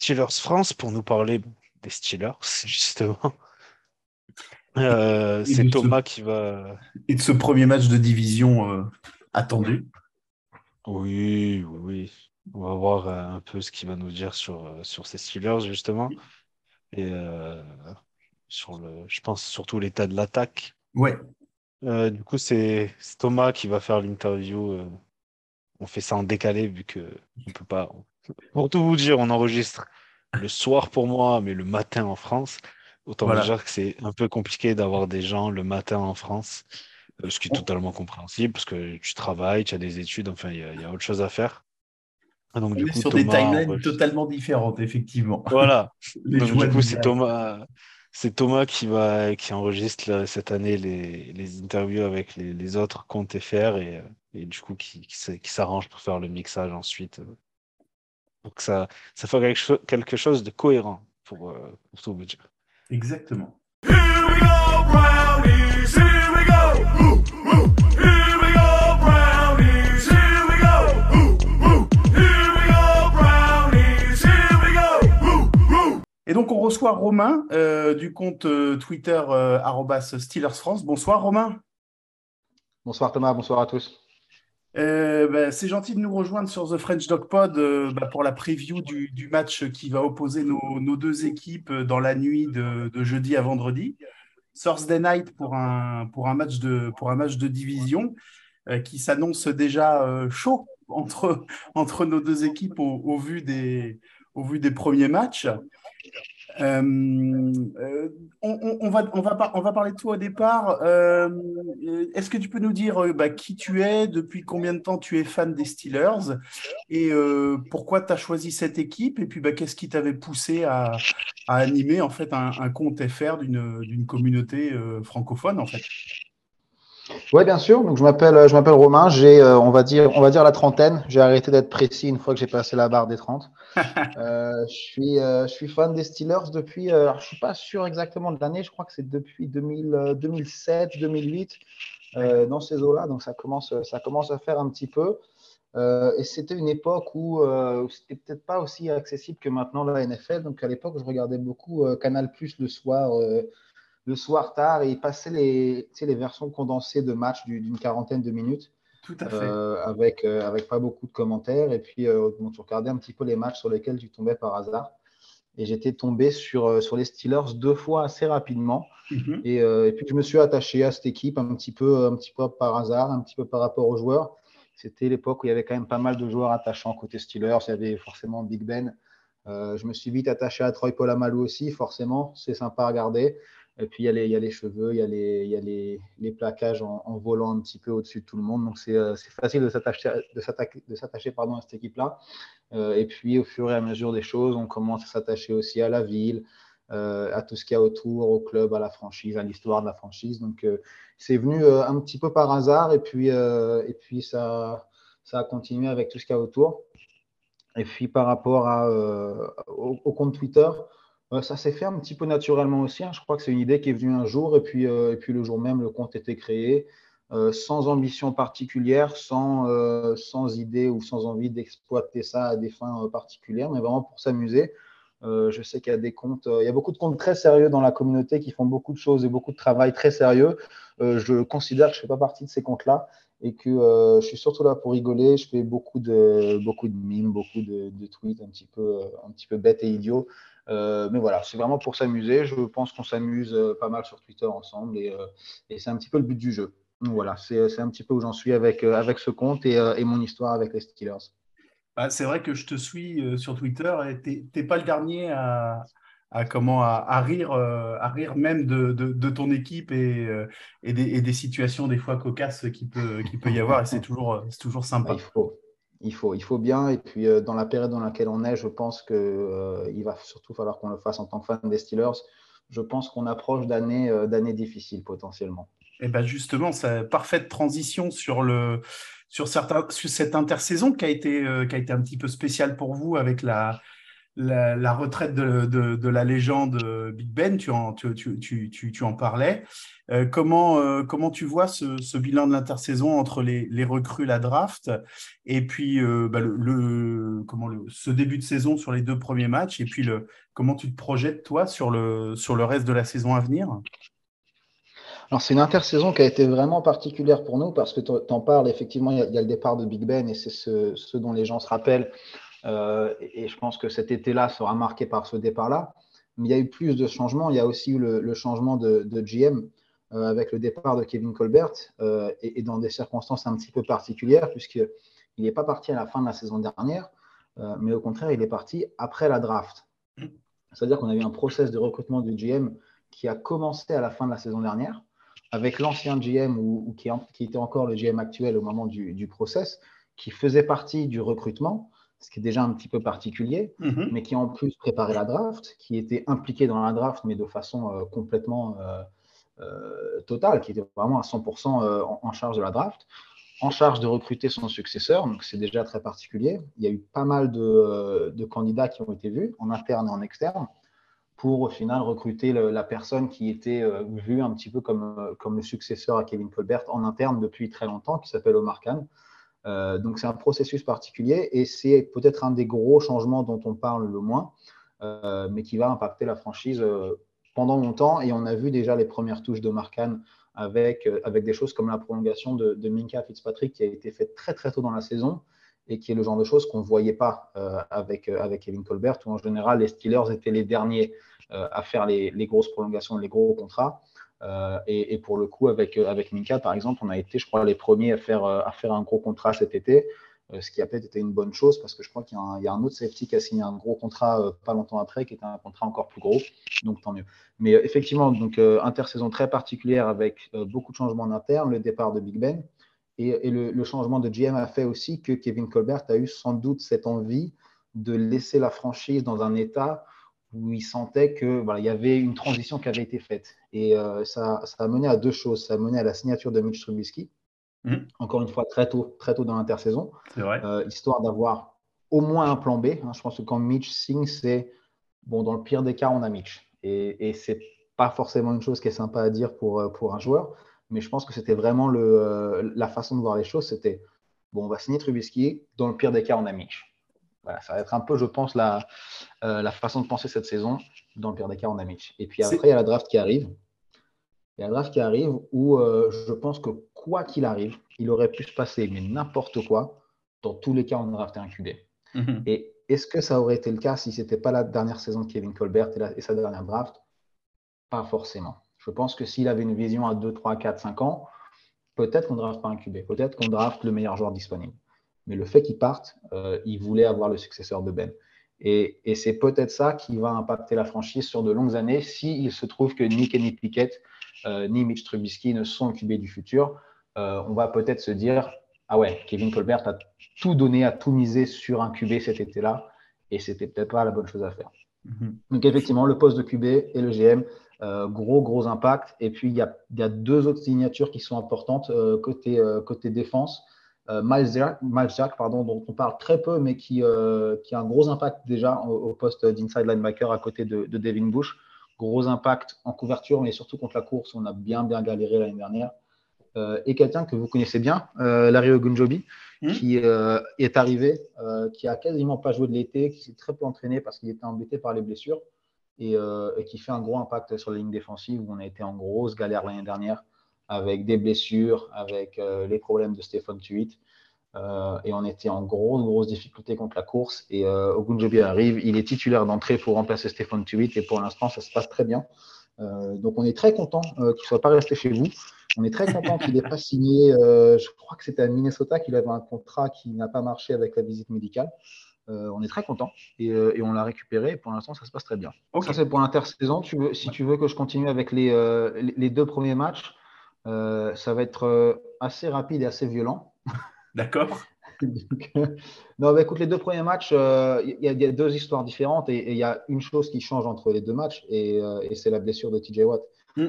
Steelers France pour nous parler des Steelers, justement. Euh, c'est ce- Thomas qui va. Et de ce premier match de division euh, attendu. Oui, oui, oui. On va voir euh, un peu ce qu'il va nous dire sur, sur ces Steelers, justement. Et sur le, je pense surtout l'état de l'attaque. Ouais. Du coup, c'est Thomas qui va faire l'interview. On fait ça en décalé vu que on peut pas. Pour tout vous dire, on enregistre le soir pour moi, mais le matin en France. Autant Voilà. vous dire que c'est un peu compliqué d'avoir des gens le matin en France, euh, ce qui est totalement compréhensible parce que tu travailles, tu as des études, enfin, il y, a- il y a autre chose à faire. Donc, On du est coup, sur des timelines totalement différentes, effectivement. Voilà. Donc, du coup, c'est. Thomas, c'est Thomas qui va, qui enregistre là, cette année les, les interviews avec les, les autres comptes FR et, euh, et du coup, qui, qui s'arrange pour faire le mixage ensuite. Euh. Donc, ça, ça fait quelque, cho- quelque chose de cohérent pour, euh, pour tout vous dire. Exactement. Here we go, Brownies. Here we go. Ooh, ooh. Here we go, Brownies. Here we go. Ooh, ooh. Here we go, Brownies. Here we go. Ooh, ooh. Et donc, on reçoit Romain euh, du compte euh, Twitter euh, arobase Steelers France. Bonsoir, Romain. Bonsoir Thomas, bonsoir à tous. Euh, bah, c'est gentil de nous rejoindre sur The French Dog Pod euh, bah, pour la preview du, match qui va opposer nos, deux équipes euh, dans la nuit de, jeudi à vendredi. Thursday night pour un, match, de, division. qui s'annonce déjà chaud entre, nos deux équipes au vu des premiers matchs. Euh, euh, on, va, parler de toi au départ. Euh, Est-ce que tu peux nous dire bah, qui tu es, depuis combien de temps tu es fan des Steelers et pourquoi tu as choisi cette équipe et puis bah, qu'est-ce qui t'avait poussé à, animer en fait un, un compte FR d'une communauté francophone en fait? Oui, bien sûr. Donc, je m'appelle, je m'appelle Romain. J'ai, euh, on va dire, on va dire la trentaine. J'ai arrêté d'être précis une fois que j'ai passé la barre des 30. Euh, je suis, euh, je suis fan des Steelers depuis. euh, alors, je suis pas sûr exactement de l'année. Je crois que c'est depuis 2000, euh, 2007, 2008, euh, dans ces eaux-là. Donc, ça commence, ça commence à faire un petit peu. Euh, et c'était une époque où euh, c'était peut-être pas aussi accessible que maintenant la NFL. Donc, à l'époque, je regardais beaucoup euh, Canal Plus le soir. Le soir tard et il passait les, tu sais, les versions condensées de matchs du- d'une quarantaine de minutes Tout à fait. euh, avec, euh, avec pas beaucoup de commentaires. Et puis, euh, bon, tu regardais un petit peu les matchs sur lesquels tu tombais par hasard. Et j'étais tombé sur, euh, sur les Steelers deux fois assez rapidement. Mhm. Et, et puis, je me suis attaché à cette équipe un petit, peu, un petit peu par hasard, un petit peu par rapport aux joueurs. C'était l'époque où il y avait quand même pas mal de joueurs attachants côté Steelers. Il y avait forcément Big Ben. Je me suis vite attaché à Troy Polamalu aussi, forcément. C'est sympa à regarder. Et puis, il y a les, cheveux, il y a les, plaquages en, volant un petit peu au-dessus de tout le monde. Donc, c'est euh, facile de s'attacher à cette équipe-là. Euh, et puis, au fur et à mesure des choses, on commence à s'attacher aussi à la ville, euh, à tout ce qu'il y a autour, au club, à la franchise, à l'histoire de la franchise. Donc, c'est venu un petit peu par hasard. Et puis, ça, a continué avec tout ce qu'il y a autour. Et puis, par rapport au, compte Twitter, ça s'est fait un petit peu naturellement aussi. hein. Je crois que c'est une idée qui est venue un jour et puis, euh, le jour même, le compte était créé, euh, sans ambition particulière, sans, euh, idée ou sans envie d'exploiter ça à des fins euh, particulières, mais vraiment pour s'amuser. Euh, je sais qu'il y a des comptes, euh, il y a beaucoup de comptes très sérieux dans la communauté qui font beaucoup de choses et beaucoup de travail très sérieux. Euh, je considère que je ne fais pas partie de ces comptes-là et que euh, je suis surtout là pour rigoler. Je fais beaucoup de, mimes, beaucoup de, tweets euh, un petit peu bêtes et idiots. Euh, mais voilà, c'est vraiment pour s'amuser. Je pense qu'on s'amuse euh, pas mal sur Twitter ensemble et, euh, et c'est un petit peu le but du jeu. Donc voilà, c'est un petit peu où j'en suis avec, avec ce compte et, et mon histoire avec les Steelers. Bah, c'est vrai que je te suis euh, sur Twitter et t'es t'es pas le dernier à, à comment à, à rire euh, à rire même de, de, de ton équipe et, euh, et, des, et des situations des fois cocasses qui peut qui peut y avoir et c'est toujours toujours Bah, sympa. il faut. Il faut, il faut bien. Et puis, euh, dans la période dans laquelle on est, je pense qu'il il va surtout falloir qu'on le fasse en tant que fan des Steelers. Je pense qu'on approche d'années euh, difficiles potentiellement. Et ben justement, c'est parfaite transition sur le sur certains sur cette intersaison qui a été euh, qui a été un petit peu spéciale pour vous avec la la, retraite de, la légende euh, Big Ben. Tu en parlais. Euh, comment euh, comment tu vois ce, bilan de l'intersaison entre les, recrues, la draft et puis bah, comment ce début de saison sur les deux premiers matchs et puis comment tu te projettes toi sur le reste de la saison à venir? Alors, c'est une intersaison qui a été vraiment particulière pour nous parce que tu en parles, effectivement, il y, a, le départ de Big Ben et c'est ce, ce, dont les gens se rappellent. Euh, et, je pense que cet été-là sera marqué par ce départ-là. Mais il y a eu plus de changements. Il y a aussi eu le, changement de, GM euh, avec le départ de Kevin Colbert euh, et, dans des circonstances un petit peu particulières puisqu'il n'est pas parti à la fin de la saison dernière, mais au contraire, il est parti après la draft. C'est-à-dire qu'on a eu un process de recrutement du GM qui a commencé à la fin de la saison dernière avec l'ancien GM ou, qui, était encore le GM actuel au moment du, process, qui faisait partie du recrutement, ce qui est déjà un petit peu particulier, mm -hmm. mais qui en plus préparait la draft, qui était impliqué dans la draft, mais de façon euh, complètement euh, euh, totale, qui était vraiment à 100% en, en, charge de la draft, en charge de recruter son successeur, donc c'est déjà très particulier. Il y a eu pas mal de, de candidats qui ont été vus, en interne et en externe pour au final recruter le, la personne qui était vue un petit peu comme, comme le successeur à Kevin Colbert en interne depuis très longtemps, qui s'appelle Omar Khan. Euh, donc c'est un processus particulier et c'est peut-être un des gros changements dont on parle le moins, euh, mais qui va impacter la franchise euh, pendant longtemps. Et on a vu déjà les premières touches d'Omar Khan avec, avec des choses comme la prolongation de, de, Minka Fitzpatrick qui a été faite très très tôt dans la saison et qui est le genre de choses qu'on ne voyait pas avec, avec Kevin Colbert, où en général les Steelers étaient les derniers à faire les, grosses prolongations, les gros contrats. Euh, et, pour le coup, avec, euh, avec Minka, par exemple, on a été, je crois, les premiers à faire, euh, à faire un gros contrat cet été, ce qui a peut-être été une bonne chose parce que je crois qu'il y, a un- autre safety qui a signé un gros contrat pas longtemps après, qui était un contrat encore plus gros, donc tant mieux. Mais effectivement, donc intersaison très particulière avec beaucoup de changements en interne, le départ de Big Ben. Et, le changement de GM a fait aussi que Kevin Colbert a eu sans doute cette envie de laisser la franchise dans un état où il sentait que voilà, il y avait une transition qui avait été faite. Et euh, ça, ça a mené à deux choses. Ça a mené à la signature de Mitch Trubisky, Mhm. encore une fois très tôt, très tôt dans l'intersaison, euh, histoire d'avoir au moins un plan B. hein. Je pense que quand Mitch signe, c'est bon, dans le pire des cas, on a Mitch. Et, et c'est pas forcément une chose qui est sympa à dire pour, euh, pour un joueur, mais je pense que c'était vraiment le, la façon de voir les choses. C'était bon, on va signer Trubisky, dans le pire des cas, on a Mitch. Voilà, ça va être un peu, je pense, la, euh, la façon de penser cette saison. Dans le pire des cas, on a Mitch. Et puis après, il y a la draft qui arrive. Il y a la draft qui arrive où euh, je pense que quoi qu'il arrive, il aurait pu se passer mais n'importe quoi. Dans tous les cas, on draftait un QB. Mhm. Et est-ce que ça aurait été le cas si ce n'était pas la dernière saison de Kevin Colbert et, la- et sa dernière draft? Pas forcément. Je pense que s'il avait une vision à 2, 3, 4, 5 ans, peut-être qu'on ne draft pas un QB, peut-être qu'on draft le meilleur joueur disponible. Mais le fait qu'il parte, euh, il voulait avoir le successeur de Ben. Et, et c'est peut-être ça qui va impacter la franchise sur de longues années s'il se trouve que ni Kenny Pickett euh, ni Mitch Trubisky ne sont le QB du futur. Euh, on va peut-être se dire Ah ouais, Kevin Colbert a tout donné, a tout misé sur un QB cet été-là, et c'était peut-être pas la bonne chose à faire. Mhm. Donc effectivement, le poste de QB et le GM, euh, gros gros impact. Et puis il y y a deux autres signatures qui sont importantes euh, côté, côté défense. Euh, Miles, Jack, Miles Jack, pardon, dont on parle très peu, mais qui, euh, qui a un gros impact déjà au, au poste d'inside linebacker à côté de, de Devin Bush. Gros impact en couverture, mais surtout contre la course, on a bien bien galéré l'année dernière. Euh, et quelqu'un que vous connaissez bien, euh, Larry Ogunjobi, Mhm. qui est arrivé, qui a quasiment pas joué de l'été, qui s'est très peu entraîné parce qu'il était embêté par les blessures et, et qui fait un gros impact sur la ligne défensive où on a été en grosse galère l'année dernière avec des blessures, avec euh, les problèmes de Stéphane Tuit. Euh, et on était en grosse, grosse difficulté contre la course. Et euh, Ogunjobi arrive, il est titulaire d'entrée pour remplacer Stéphane Tuit. Et pour l'instant, ça se passe très bien. Euh, donc on est très content qu'il ne soit pas resté chez vous. On est très content qu'il n'ait pas signé. je crois que c'était à Minnesota qu'il avait un contrat qui n'a pas marché avec la visite médicale. Euh, on est très content et, euh, et on l'a récupéré. Pour l'instant, ça se passe très bien. Ça, c'est pour l'intersaison. Tu veux, si tu veux que je continue avec les, euh, les- les deux premiers matchs, euh, ça va être euh, assez rapide et assez violent. D'accord. Euh, non, bah, écoute, les deux premiers matchs, euh, il y, a- il y a deux histoires différentes et il y a une chose qui change entre les deux matchs et, et c'est la blessure de TJ Watt. Mm.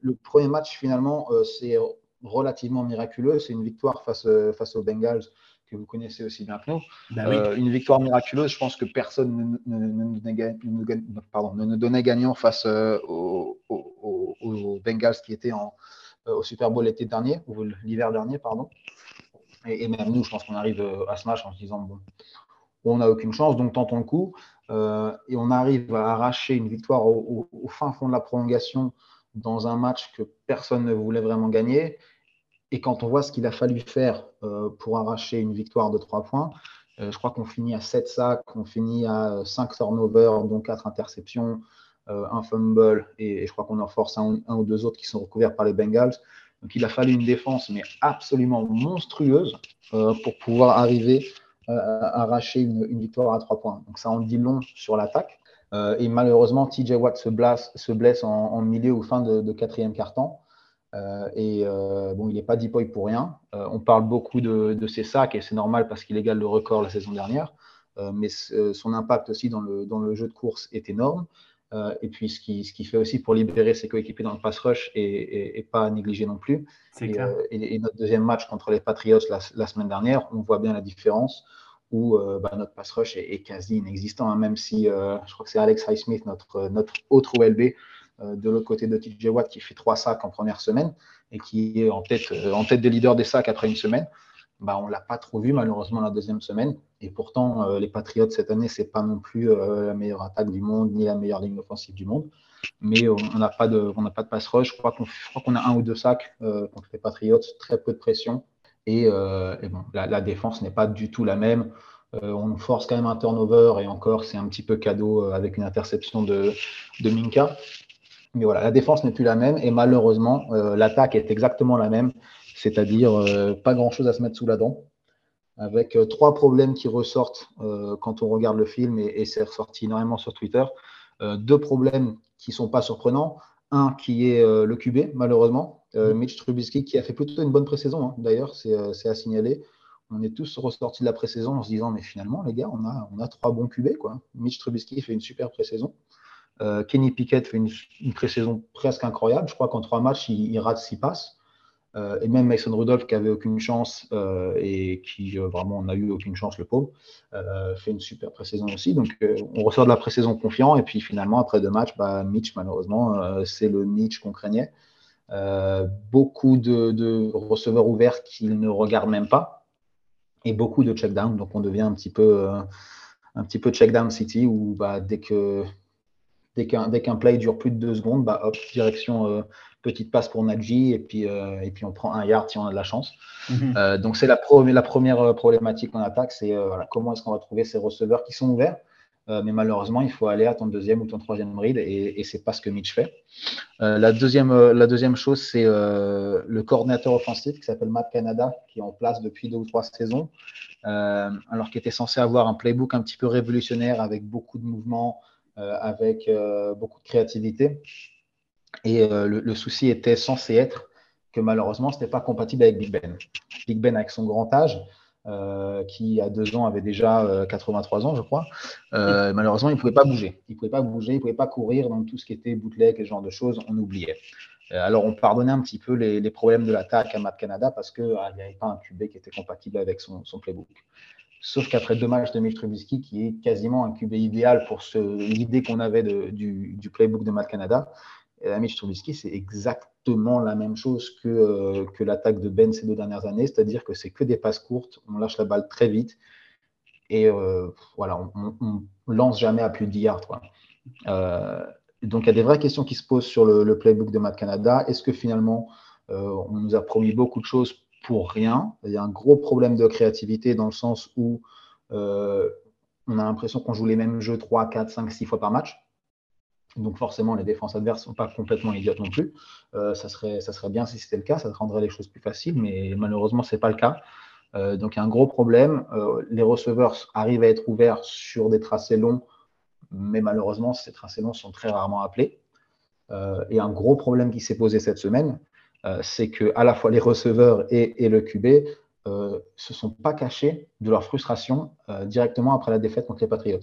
Le premier match, finalement, c'est relativement miraculeux. C'est une victoire face, face aux Bengals que vous connaissez aussi bien que nous. Bah oui. Euh, une victoire miraculeuse, je pense que personne ne, ne- donnait ne pardon, gagnant face euh, aux, aux- aux- aux Bengals qui étaient en, au Super Bowl l'été dernier, ou l'hiver dernier, pardon. Et, même nous, je pense qu'on arrive euh, à ce match en se disant, bon, on n'a aucune chance, donc tentons le coup. Euh, et on arrive à arracher une victoire au, fin fond de la prolongation dans un match que personne ne voulait vraiment gagner. Et quand on voit ce qu'il a fallu faire euh, pour arracher une victoire de 3 points, euh, je crois qu'on finit à 7 sacs, on finit à 5 turnovers, dont 4 interceptions, euh, un fumble, et, je crois qu'on en force un, ou deux autres qui sont recouverts par les Bengals. Donc il a fallu une défense, mais absolument monstrueuse, euh, pour pouvoir arriver euh, à arracher une, victoire à 3 points. Donc ça en dit long sur l'attaque. Euh, et malheureusement, TJ Watt se blesse, se blesse en, milieu ou fin de, quatrième quart-temps. Euh, et euh, bon, il n'est pas depoy pour rien. Euh, on parle beaucoup de, ses sacs et c'est normal parce qu'il égale le record la saison dernière. Euh, mais son impact aussi dans le, dans le jeu de course est énorme. Euh, et puis ce qu'il ce qu'il fait aussi pour libérer ses coéquipiers dans le pass rush est- est pas négliger non plus. Et, clair. euh, et- et notre deuxième match contre les Patriots la, la semaine dernière, on voit bien la différence où euh, bah, notre pass rush est, est quasi inexistant, hein, même si je crois que c'est Alex Highsmith, notre, notre autre OLB, de l'autre côté de TJ Watt, qui fait trois sacs en première semaine et qui est en tête, en tête des leaders des sacs après une semaine. Bah, on ne l'a pas trop vu malheureusement la deuxième semaine. Et pourtant, euh, les Patriots cette année, c'est pas non plus euh, la meilleure attaque du monde ni la meilleure ligne offensive du monde. Mais on on n'a pas de, on pas de pass rush. Je crois qu'on, a un ou deux sacs euh, contre les Patriots, très peu de pression. Et, euh, bon, la, la défense n'est pas du tout la même. Euh, on force quand même un turnover et encore, c'est un petit peu cadeau euh, avec une interception de, de Minka. Mais voilà, la défense n'est plus la même et malheureusement, euh, l'attaque est exactement la même, c'est-à-dire euh, pas grand-chose à se mettre sous la dent, avec euh, trois problèmes qui ressortent euh, quand on regarde le film et, et c'est ressorti énormément sur Twitter. Deux problèmes qui sont pas surprenants. Un qui est le QB, malheureusement, euh, Mitch Trubisky, qui a fait plutôt une bonne pré-saison, hein, d'ailleurs, c'est à signaler. On est tous ressortis de la pré-saison en se disant, mais finalement, les gars, on a, on a trois bons QB. Quoi. Mitch Trubisky fait une super pré-saison. Kenny Pickett fait une, une pré-saison presque incroyable. Je crois qu'en trois matchs, il, il rate six passes. Euh, et même Mason Rudolph, qui avait aucune chance euh, et qui euh, vraiment n'a eu aucune chance, le pauvre, fait une super pré-saison aussi. Donc, on ressort de la pré-saison confiant. Et puis, finalement, après deux matchs, bah, Mitch, malheureusement, c'est le Mitch qu'on craignait. Beaucoup de, receveurs ouverts qu'il ne regarde même pas et beaucoup de check-down. Donc, on devient un petit peu, un petit peu check-down city où bah, dès que dès qu'un play dure plus de deux secondes, bah, hop, direction petite passe pour Najee et puis, euh, et puis on prend un yard si on a de la chance. Mhm. Euh, donc, c'est la, pro- la première euh, problématique en attaque, c'est euh, voilà, comment est-ce qu'on va trouver ces receveurs qui sont ouverts. Mais malheureusement, il faut aller à ton deuxième ou ton troisième read et, et c'est pas ce que Mitch fait. La, deuxième, la deuxième chose, c'est le coordinateur offensif qui s'appelle Matt Canada, qui est en place depuis deux ou trois saisons, alors qu'il était censé avoir un playbook un petit peu révolutionnaire avec beaucoup de mouvements, avec beaucoup de créativité. Et euh, le, le souci était censé être que malheureusement, ce n'était pas compatible avec Big Ben. Big Ben, avec son grand âge, euh, qui à deux ans avait déjà euh, 83 ans, je crois, euh, malheureusement, il ne pouvait pas bouger. Il ne pouvait pas bouger, il ne pouvait pas courir dans tout ce qui était bootleg et ce genre de choses, on oubliait. Euh, alors, on pardonnait un petit peu les, les problèmes de l'attaque à Matt Canada parce qu'il ah, n'y avait pas un QB qui était compatible avec son, son playbook. Sauf qu'après deux matchs de Mitch Trubisky, qui est quasiment un QB idéal pour l'idée qu'on avait de- du, du playbook de Matt Canada, et Mitch Trubisky, c'est exactement la même chose que, euh, que l'attaque de Ben ces deux dernières années, c'est-à-dire que c'est que des passes courtes, on lâche la balle très vite et euh, voilà, on, on lance jamais à plus de 10 yards. Euh, donc il y a des vraies questions qui se posent sur le, playbook de Matt Canada. Est-ce que finalement on nous a promis beaucoup de choses pour rien? Il y a un gros problème de créativité dans le sens où on a l'impression qu'on joue les mêmes jeux 3, 4, 5, 6 fois par match. Donc forcément, les défenses adverses ne sont pas complètement idiotes non plus. Euh, ça, serait, bien si c'était le cas, ça rendrait les choses plus faciles, mais malheureusement, ce n'est pas le cas. Euh, donc il y a un gros problème. Euh, les receveurs arrivent à être ouverts sur des tracés longs, mais malheureusement, ces tracés longs sont très rarement appelés. Et un gros problème qui s'est posé cette semaine, c'est que à la fois les receveurs et, et le QB euh, se sont pas cachés de leur frustration directement après la défaite contre les Patriots.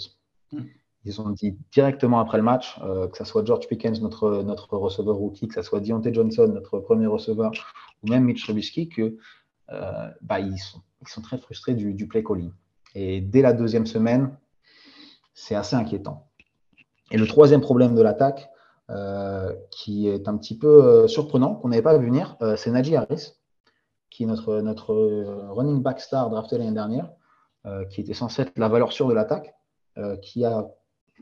Mm. Ils ont dit directement après le match, euh, que ce soit George Pickens, notre, notre receveur rookie, que ce soit Deontay Johnson, notre premier receveur, ou même Mitch Trubisky, que euh, bah, ils, sont, très frustrés du, play calling. Et dès la deuxième semaine, c'est assez inquiétant. Et le troisième problème de l'attaque, euh, qui est un petit peu surprenant, qu'on n'avait pas vu venir, c'est Najee Harris, qui est notre, notre running back star drafté l'année dernière, qui était censé être la valeur sûre de l'attaque, qui a,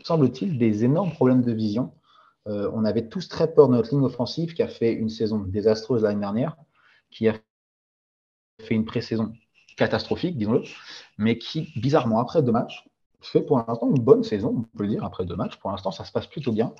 semble-t-il, des énormes problèmes de vision. Euh, on avait tous très peur de notre ligne offensive, qui a fait une saison désastreuse l'année dernière, qui a fait une pré-saison catastrophique, disons-le, mais qui, bizarrement, après deux matchs, fait pour l'instant une bonne saison, on peut le dire, après deux matchs. Pour l'instant, ça se passe plutôt bien.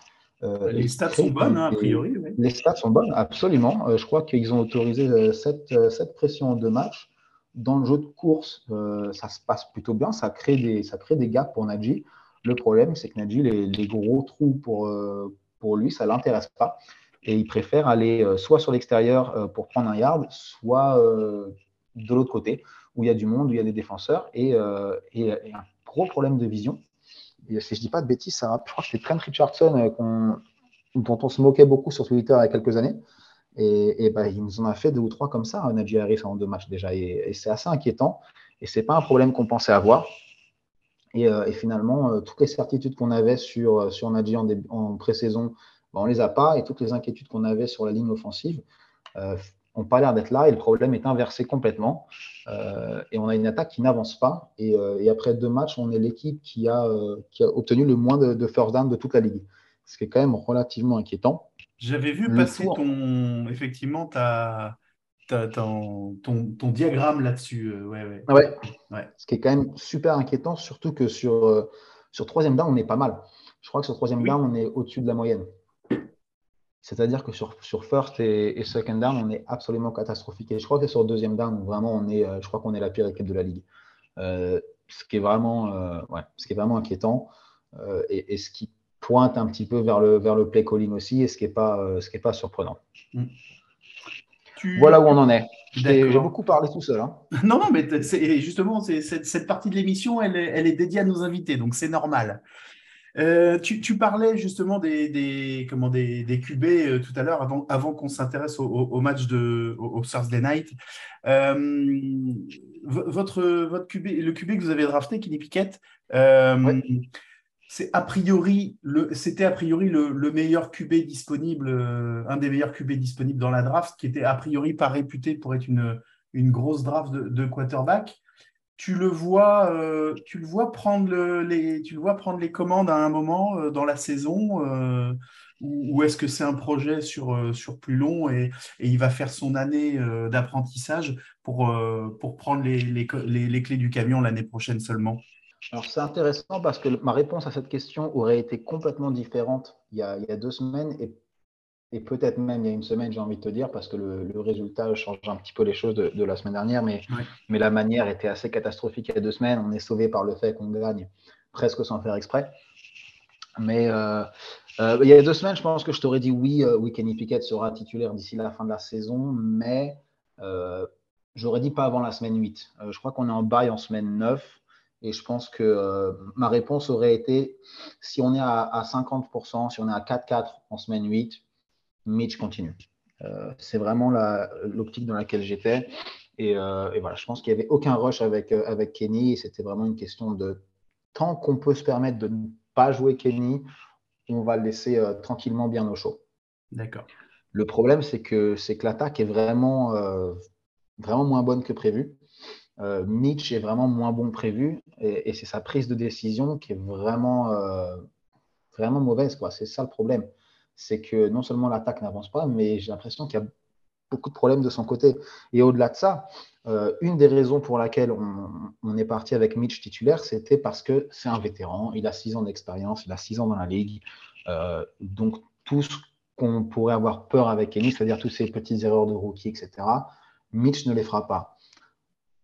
Euh, Les stats sont bonnes, hein, a priori. oui. les stats sont bonnes, absolument. Euh, je crois qu'ils ont autorisé 7, pressions en deux matchs. Dans le jeu de course, euh, ça se passe plutôt bien. Ça crée des, ça crée des gaps pour Najee. Le problème, c'est que Najee, les, gros trous pour, euh, pour lui, ça ne l'intéresse pas. Et il préfère aller euh, soit sur l'extérieur euh, pour prendre un yard, soit de l'autre côté, où il y a du monde, où il y a des défenseurs, et, et, et un gros problème de vision. Si je ne dis pas de bêtises, ça, je crois que c'était Trent Richardson dont on se moquait beaucoup sur Twitter il y a quelques années. Et, et ben, il nous en a fait deux ou trois comme ça, Najee Harris en deux matchs déjà. Et, et c'est assez inquiétant. Et ce n'est pas un problème qu'on pensait avoir. Et, euh, et finalement, euh, toutes les certitudes qu'on avait sur, euh, sur Najee en, en pré-saison, ben, on ne les a pas. Et toutes les inquiétudes qu'on avait sur la ligne offensive n'ont pas l'air d'être là. Et le problème est inversé complètement. Et on a une attaque qui n'avance pas. Et, et après deux matchs, on est l'équipe qui, a, qui a obtenu le moins de, de first down de toute la ligue. Ce qui est quand même relativement inquiétant. J'avais vu Le passer tour. ton, effectivement, ta- ton, ton, ton diagramme là-dessus. euh, ouais, ouais. Ouais. Ouais. Ce qui est quand même super inquiétant, surtout que sur, euh, sur troisième down, on est pas mal. Je crois que sur troisième Oui. down, on est au-dessus de la moyenne. C'est-à-dire que sur, sur first et, et second down, on est absolument catastrophique. Et je crois que sur deuxième down, vraiment, on est, euh, je crois qu'on est la pire équipe de la ligue. Euh, ce qui est vraiment, ouais, ce qui est vraiment inquiétant et, et ce qui pointe un petit peu vers le, vers le play calling aussi et ce qui n'est pas, ce qui est pas surprenant. Tu- Voilà où on en est. J'ai beaucoup parlé tout seul. hein. Non, non, mais justement, cette, cette partie de l'émission, elle, est- elle est dédiée à nos invités, donc c'est normal. Euh, tu, tu parlais justement des, des, comment, des, des QB euh, tout à l'heure, avant, avant qu'on s'intéresse au, au- au match de, au, au Thursday Night. Euh, votre, votre QB, le QB que vous avez drafté, Kenny Pickett, Ouais. C'était a priori le, le meilleur QB disponible, euh, un des meilleurs QB disponibles dans la draft, qui était a priori pas réputé pour être une, grosse draft de, quarterback. Tu le vois, euh, tu le vois prendre le- les, commandes à un moment euh, dans la saison, ou, est-ce que c'est un projet sur, plus long et, il va faire son année d'apprentissage pour, prendre les clés du camion l'année prochaine seulement? Alors, c'est intéressant parce que ma réponse à cette question aurait été complètement différente il y a, il y a deux semaines et, et peut-être même il y a une semaine, j'ai envie de te dire, parce que le, le résultat change un petit peu les choses de, de la semaine dernière, mais, mais la manière était assez catastrophique il y a deux semaines. On est sauvé par le fait qu'on gagne presque sans faire exprès. Mais euh, euh, il y a deux semaines, je pense que je t'aurais dit oui, euh, oui, Kenny Pickett sera titulaire d'ici la fin de la saison, mais euh, j'aurais dit pas avant la semaine 8. Euh, je crois qu'on est en bail en semaine 9. Et je pense que euh, ma réponse aurait été si on est à, à 50%, si on est à 4-4 en semaine 8, Mitch continue. Euh, c'est vraiment la- l'optique dans laquelle j'étais. Et, euh, et voilà, je pense qu'il n'y avait aucun rush avec, avec Kenny. C'était vraiment une question de tant qu'on peut se permettre de ne pas jouer Kenny, on va le laisser tranquillement bien au chaud. D'accord. Le problème, c'est que, c'est que l'attaque est vraiment, vraiment moins bonne que prévu. Euh, Mitch est vraiment moins bon que prévu et, c'est sa prise de décision qui est vraiment, euh, vraiment mauvaise. C'est ça le problème. C'est que non seulement l'attaque n'avance pas, mais j'ai l'impression qu'il y a beaucoup de problèmes de son côté. Et au-delà de ça, euh, une des raisons pour laquelle on, on est parti avec Mitch titulaire, c'était parce que c'est un vétéran, il a six ans d'expérience, il a six ans dans la ligue. Euh, donc tout ce qu'on pourrait avoir peur avec Kenny, c'est-à-dire toutes ces petites erreurs de rookie, etc., Mitch ne les fera pas.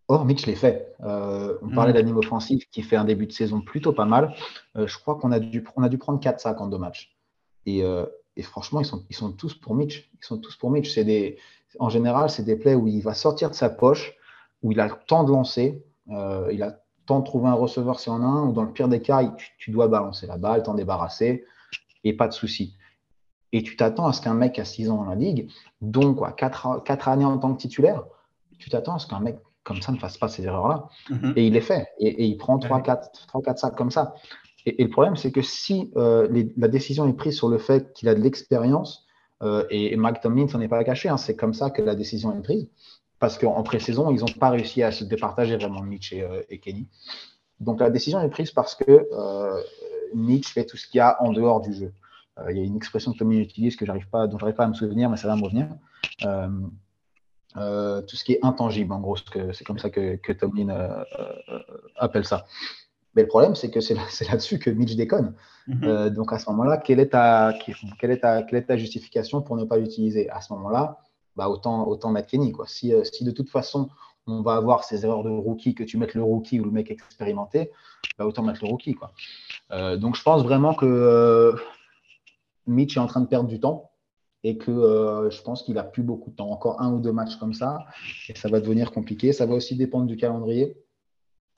Or, Mitch les fait. Euh, on parlait Mhm. d'anime offensif qui fait un début de saison plutôt pas mal. Euh, je crois qu'on a dû, on a dû prendre 4 sacs en deux matchs. Et, euh, et franchement, ils sont, ils sont tous pour Mitch. Ils sont tous pour Mitch. C'est des, en général, c'est des plays où il va sortir de sa poche, où il a le temps de lancer, il a le temps de trouver un receveur si on en a un, ou dans le pire des cas, il- tu, tu dois balancer la balle, t'en débarrasser, et pas de souci. Et tu t'attends à ce qu'un mec à 6 ans dans la ligue, donc quoi, 4, années en tant que titulaire, tu t'attends à ce qu'un mec comme ça ne fasse pas ces erreurs-là. Mhm. Et il les fait. Et, et il prend 3, Ouais. 4, 3, 4 sacs comme ça. Et, et le problème, c'est que si euh, les- la décision est prise sur le fait qu'il a de l'expérience, euh, et, et Mike Tomlin s'en est pas caché, hein, c'est comme ça que la décision est prise, parce qu'en pré-saison, ils n'ont pas réussi à se départager vraiment Mitch et, euh, et Kenny. Donc la décision est prise parce que Mitch fait tout ce qu'il y a en dehors du jeu. Il y a une expression que Tomlin utilise que j'arrive pas, dont je n'arrive pas à me souvenir, mais ça va me revenir. Euh, tout ce qui est intangible, en gros, c'est comme ça que, que Tomlin euh, euh, appelle ça. Mais le problème, c'est que c'est là- c'est là-dessus que Mitch déconne. Mhm. Donc à ce moment-là, quelle, est ta- quelle, quelle est ta justification pour ne pas l'utiliser? À ce moment-là, bah, autant, autant mettre Kenny. Quoi. Si, si de toute façon, on va avoir ces erreurs de rookie, que tu mettes le rookie ou le mec expérimenté, bah, autant mettre le rookie. Quoi. Donc je pense vraiment que Mitch est en train de perdre du temps et que euh, je pense qu'il a plus beaucoup de temps. Encore un ou deux matchs comme ça, et ça va devenir compliqué. Ça va aussi dépendre du calendrier.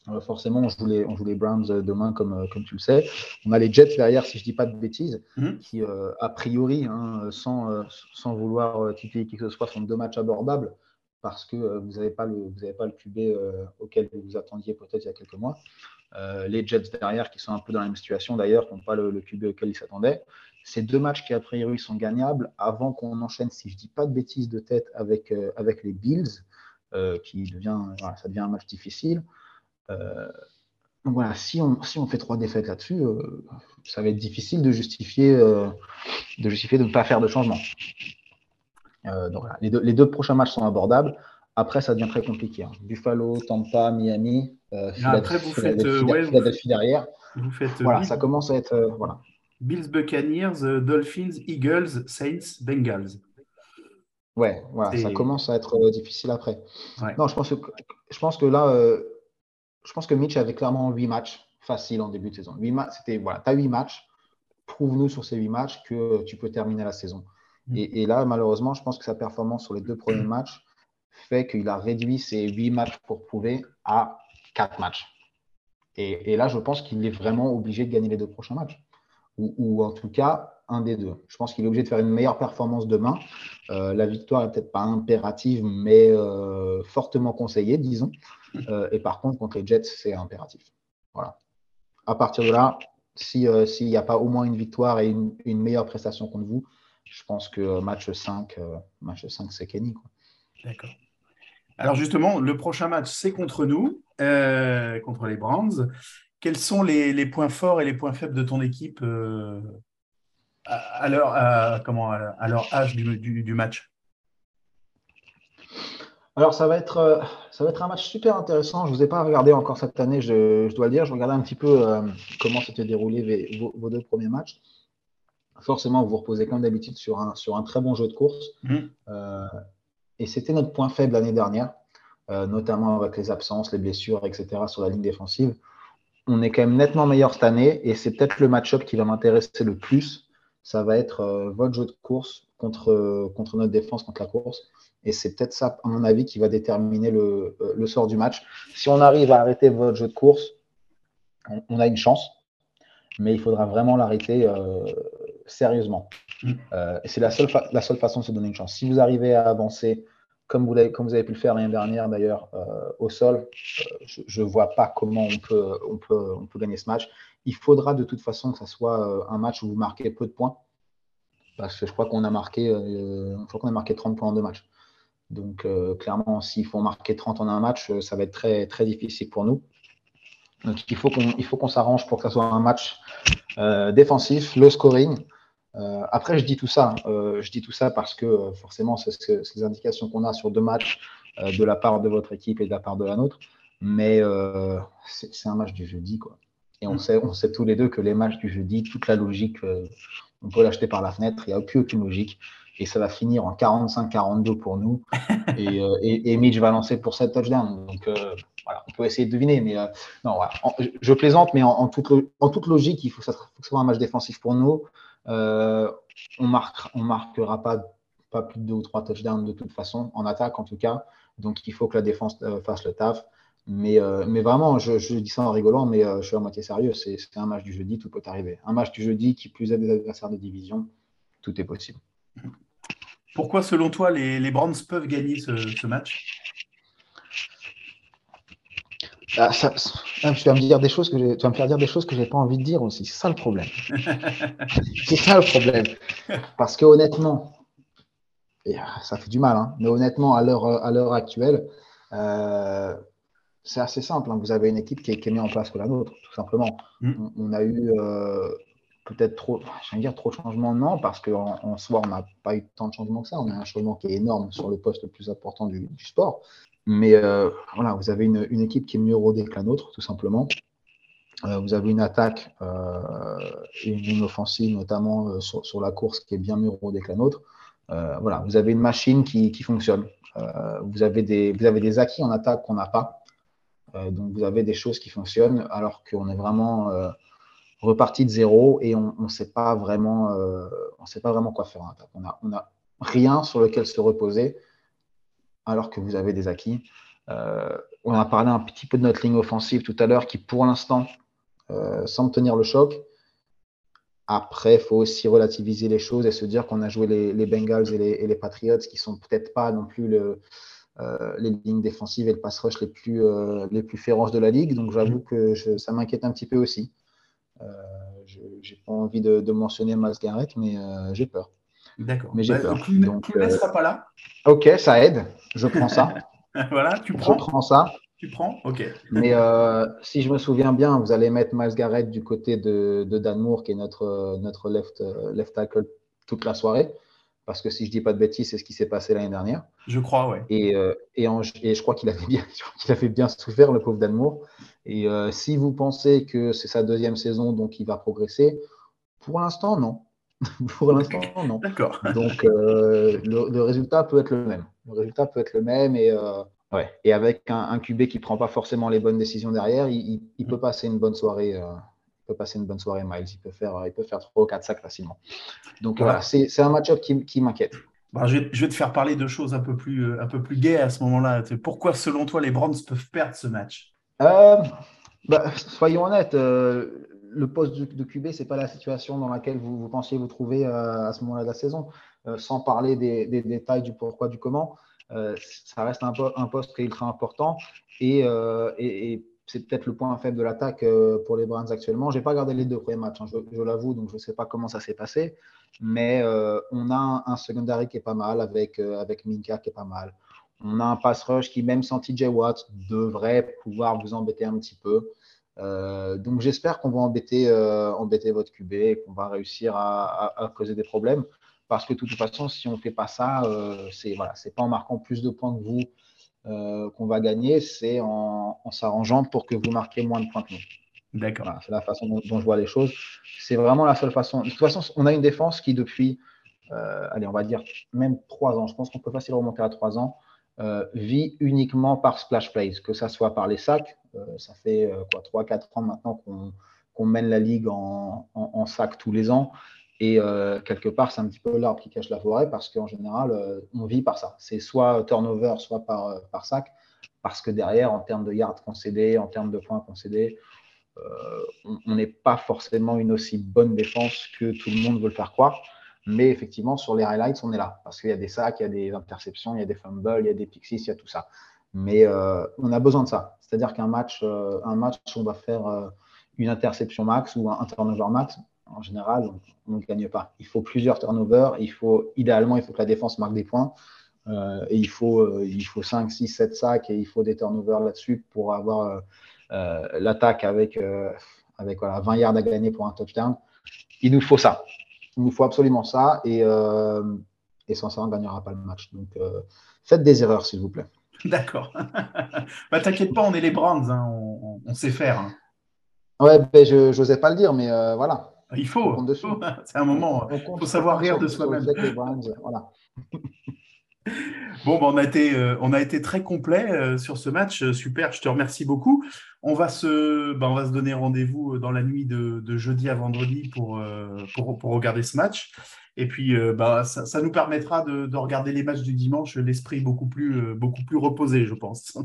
Euh, forcément, on joue, les, on joue les Browns euh, demain, comme, comme tu le sais. On a les Jets derrière, si je ne dis pas de bêtises, Mhm. qui, euh, a priori, hein, sans, sans vouloir titiller qui que ce soit, sont deux matchs abordables parce que vous n'avez pas, le- vous avez pas le QB auquel vous vous attendiez peut-être il y a quelques mois. Euh, les Jets derrière, qui sont un peu dans la même situation d'ailleurs, qui n'ont pas le, le QB auquel ils s'attendaient. C'est deux matchs qui, a priori, sont gagnables avant qu'on enchaîne, si je ne dis pas de bêtises de tête, avec, euh, avec les Bills, euh, qui devient, voilà, ça devient un match difficile. Donc voilà, si on, si on fait trois défaites là-dessus, ça va être difficile de justifier, de justifier de ne pas faire de changement. Donc voilà, les, deux, les deux prochains matchs sont abordables. Après, ça devient très compliqué. hein. Buffalo, Tampa, Miami, euh, Et après, vous faites, euh, Philadelphie, ouais, vous Philadelphie derrière. Vous faites Voilà, vite. ça commence à être. euh, voilà. Bills, Buccaneers, euh, Dolphins, Eagles, Saints, Bengals. Ouais, voilà, ça commence à être euh, difficile après. Ouais. Non, je pense que, je pense que là, euh, je pense que Mitch avait clairement 8 matchs faciles en début de saison. 8 matchs, c'était, voilà, tu as 8 matchs, prouve-nous sur ces 8 matchs que tu peux terminer la saison. Mm. Et, et là, malheureusement, je pense que sa performance sur les deux premiers matchs fait qu'il a réduit ses 8 matchs pour prouver à 4 matchs. Et, et là, je pense qu'il est vraiment obligé de gagner les deux prochains matchs. Ou, ou en tout cas, un des deux. Je pense qu'il est obligé de faire une meilleure performance demain. Euh, la victoire est peut-être pas impérative, mais euh, fortement conseillée, disons. Euh, et par contre, contre les Jets, c'est impératif. Voilà. À partir de là, si, s'il n'y a pas au moins une victoire et une, une meilleure prestation contre vous, je pense que match 5, euh, match 5 c'est Kenny. Quoi. D'accord. Alors justement, le prochain match, c'est contre nous, euh, contre les Browns. Quels sont les, les points forts et les points faibles de ton équipe euh, à, à leur, à- comment, à, leur âge du, du- du match? Alors, ça va, être, euh, ça va être un match super intéressant. Je ne vous ai pas regardé encore cette année, je, je dois le dire. Je regardais un petit peu euh, comment s'étaient déroulés vos, vos deux premiers matchs. Forcément, vous vous reposez comme d'habitude sur un, sur un très bon jeu de course. Euh, et c'était notre point faible l'année dernière, euh, notamment avec les absences, les blessures, etc. sur la ligne défensive. On est quand même nettement meilleur cette année et c'est peut-être le match-up qui va m'intéresser le plus. Ça va être euh, votre jeu de course contre, euh, contre notre défense, contre la course. Et c'est peut-être ça, à mon avis, qui va déterminer le, sort du match. Si on arrive à arrêter votre jeu de course, on, a une chance, mais il faudra vraiment l'arrêter sérieusement. Mm. Euh, c'est la seule, la seule façon de se donner une chance. Si vous arrivez à avancer, comme vous, l'avez- comme vous avez pu le faire l'année dernière d'ailleurs, euh, au sol, euh, je ne vois pas comment on peut, on, peut, on peut gagner ce match. Il faudra de toute façon que ce soit un match où vous marquez peu de points. Parce que je crois qu'on a marqué, qu'on a marqué 30 points en deux matchs. Donc, clairement, s'il faut marquer 30 en un match, ça va être très, très difficile pour nous. Donc, il faut qu'on il faut qu'on s'arrange pour que ce soit un match défensif, low scoring. Euh, après, je dis tout ça. euh, je dis tout ça parce que euh, forcément, c'est ce les indications qu'on a sur deux matchs euh, de la part de votre équipe et de la part de la nôtre. Mais c'est un match du jeudi, quoi. Et on Mm. sait, on sait tous les deux que les matchs du jeudi, toute la logique, on peut l'acheter par la fenêtre. Il n'y a plus aucune logique. Et ça va finir en 45-42 pour nous. et, et, et Mitch va lancer pour 7 touchdowns. Donc, voilà, on peut essayer de deviner. Mais non, voilà. En- je- je plaisante, mais en, en toute, lo- en toute logique, il faut que ça, faut que ce soit un match défensif pour nous. Euh, on ne marquera, on marquera pas, pas plus de deux ou trois touchdowns de toute façon, en attaque en tout cas. Donc, il faut que la défense euh, fasse le taf. Mais, euh, mais vraiment, je, dis ça en rigolant, mais je suis à moitié sérieux. C'est un match du jeudi, tout peut arriver. Un match du jeudi qui plus est des adversaires de division, tout est possible. Pourquoi, selon toi, les, les Browns peuvent gagner ce match? Ah, ça- ça- tu vas me dire des choses que j'ai- tu vas me faire dire des choses que j'ai pas envie de dire aussi. C'est ça le problème. C'est ça le problème. Parce que honnêtement, et, ah, ça fait du mal, hein, mais honnêtement, à l'heure à l'heure actuelle, euh, c'est assez simple. hein. Vous avez une équipe qui est, qui est mieux en place que la nôtre, tout simplement. Mm. On, on a eu euh, peut-être trop, j'allais dire trop de changements, non, parce qu'en en soi, on n'a pas eu tant de changements que ça. On a un changement qui est énorme sur le poste le plus important du, du sport. Mais euh, voilà, vous avez une, équipe qui est mieux rodée que la nôtre, tout simplement. Euh, vous avez une attaque euh, et une offensive, notamment sur, la course, qui est bien mieux rodée que la nôtre. Voilà, vous avez une machine qui, fonctionne. Vous, avez des, acquis en attaque qu'on n'a pas. Donc, vous avez des choses qui fonctionnent alors qu'on est vraiment reparti de zéro et on ne sait pas vraiment, euh, sait pas vraiment quoi faire en attaque. On a, on a rien sur lequel se reposer alors que vous avez des acquis. Euh, on a parlé un petit peu de notre ligne offensive tout à l'heure qui, pour l'instant, euh, semble tenir le choc. Après, il faut aussi relativiser les choses et se dire qu'on a joué les, Bengals et les, Patriots qui sont peut-être pas non plus euh, les lignes défensives et le pass rush les plus, les plus féroces de la ligue. Donc j'avoue que ça m'inquiète un petit peu aussi. Je n'ai pas envie de, de mentionner Miles Garrett, mais j'ai peur. D'accord. Mais j'ai Bah, peur. Donc, Clooney euh, sera pas là. Ok, ça aide. Je prends ça. voilà, tu je prends. ça. Tu prends. Ok. Mais euh, si je me souviens bien, vous allez mettre Miles Garrett du côté de, de Dan Moore, qui est notre, euh, notre left, euh, left tackle toute la soirée. Parce que si je dis pas de bêtises, c'est ce qui s'est passé l'année dernière. Je crois, ouais. Et, euh, et, en- et je crois qu'il avait, bien- je crois qu'il avait bien souffert, le pauvre Dan Moore. Et euh, si vous pensez que c'est sa deuxième saison, donc il va progresser, Pour l'instant, non. Pour l'instant, non. D'accord. Donc, euh, le, le résultat peut être le même. Le résultat peut être le même et, euh, ouais. et avec un, un QB qui ne prend pas forcément les bonnes décisions derrière, il, il- il peut passer une bonne soirée. euh, il peut passer une bonne soirée, Miles. Il peut faire, il peut faire 3 ou 4 sacs facilement. Donc, voilà, c'est un match-up qui, qui m'inquiète. Bon, je, vais, je vais te faire parler de choses un peu plus, un peu plus gaies à ce moment-là. Pourquoi, selon toi, les Browns peuvent perdre ce match? Bah, soyons honnêtes, le poste de, QB, ce n'est pas la situation dans laquelle vous, pensiez vous trouver euh, à ce moment-là de la saison. Euh, sans parler des, détails du pourquoi, du comment, euh, ça reste un, po- un poste qui est ultra important et, c'est peut-être le point faible de l'attaque pour les Browns actuellement. Je n'ai pas regardé les deux premiers matchs, hein, je, l'avoue, donc je ne sais pas comment ça s'est passé, mais on a un, un secondary qui est pas mal avec, euh, avec Minka qui est pas mal. On a un pass rush qui, même sans TJ Watt, devrait pouvoir vous embêter un petit peu. Euh, donc j'espère qu'on va embêter, euh, embêter votre QB et qu'on va réussir à, à- à causer des problèmes. Parce que de toute façon, si on ne fait pas ça, euh, c'est voilà, pas en marquant plus de points que vous euh, qu'on va gagner, c'est en, en s'arrangeant pour que vous marquiez moins de points que nous. D'accord. Voilà, c'est la façon dont, dont je vois les choses. C'est vraiment la seule façon. De toute façon, on a une défense qui, depuis, euh, allez, on va dire même trois ans, je pense qu'on peut facilement remonter à trois ans, euh, vit uniquement par splash plays, que ça soit par les sacs. Euh, ça fait euh, quoi, trois, quatre ans maintenant qu'on mène la ligue en, en, sacs tous les ans. Et euh, quelque part, c'est un petit peu l'arbre qui cache la forêt parce qu'en général, euh, on vit par ça. C'est soit turnover, soit par, euh, par sac. Parce que derrière, en termes de yards concédés, en termes de points concédés, euh, on- on n'est pas forcément une aussi bonne défense que tout le monde veut le faire croire. Mais effectivement, sur les highlights, on est là. Parce qu'il y a des sacs, il y a des interceptions, il y a des fumbles, il y a des pixies, il y a tout ça. Mais euh, on a besoin de ça. C'est-à-dire qu'un match, euh, un match, on va faire euh, une interception max ou un, turnover max. En général, on ne gagne pas. Il faut plusieurs turnovers. Idéalement, il faut que la défense marque des points. Euh, et il faut, il faut 5, 6, 7 sacs et il faut des turnovers là-dessus pour avoir l'attaque avec, avec voilà, 20 yards à gagner pour un touchdown. Il nous faut ça. Il nous faut absolument ça. Et, euh, et sans ça, on ne gagnera pas le match. Donc, euh, faites des erreurs, s'il vous plaît. D'accord. bah, T'inquiète pas, on est les Browns, hein, on, on- sait faire. hein. Ouais, ben, je n'osais pas le dire, mais euh, voilà. Il faut. C'est un moment. Compte faut savoir rire de soi-même. voilà. Bon, bah, on, a été, euh, on a été très complet euh, sur ce match. Euh, Super, je te remercie beaucoup. On va se, bah, on va se donner rendez-vous dans la nuit de, de jeudi à vendredi pour, euh, pour, pour regarder ce match. Et puis, bah, ça, ça nous permettra de, de regarder les matchs du dimanche, l'esprit beaucoup plus, beaucoup plus reposé, je pense.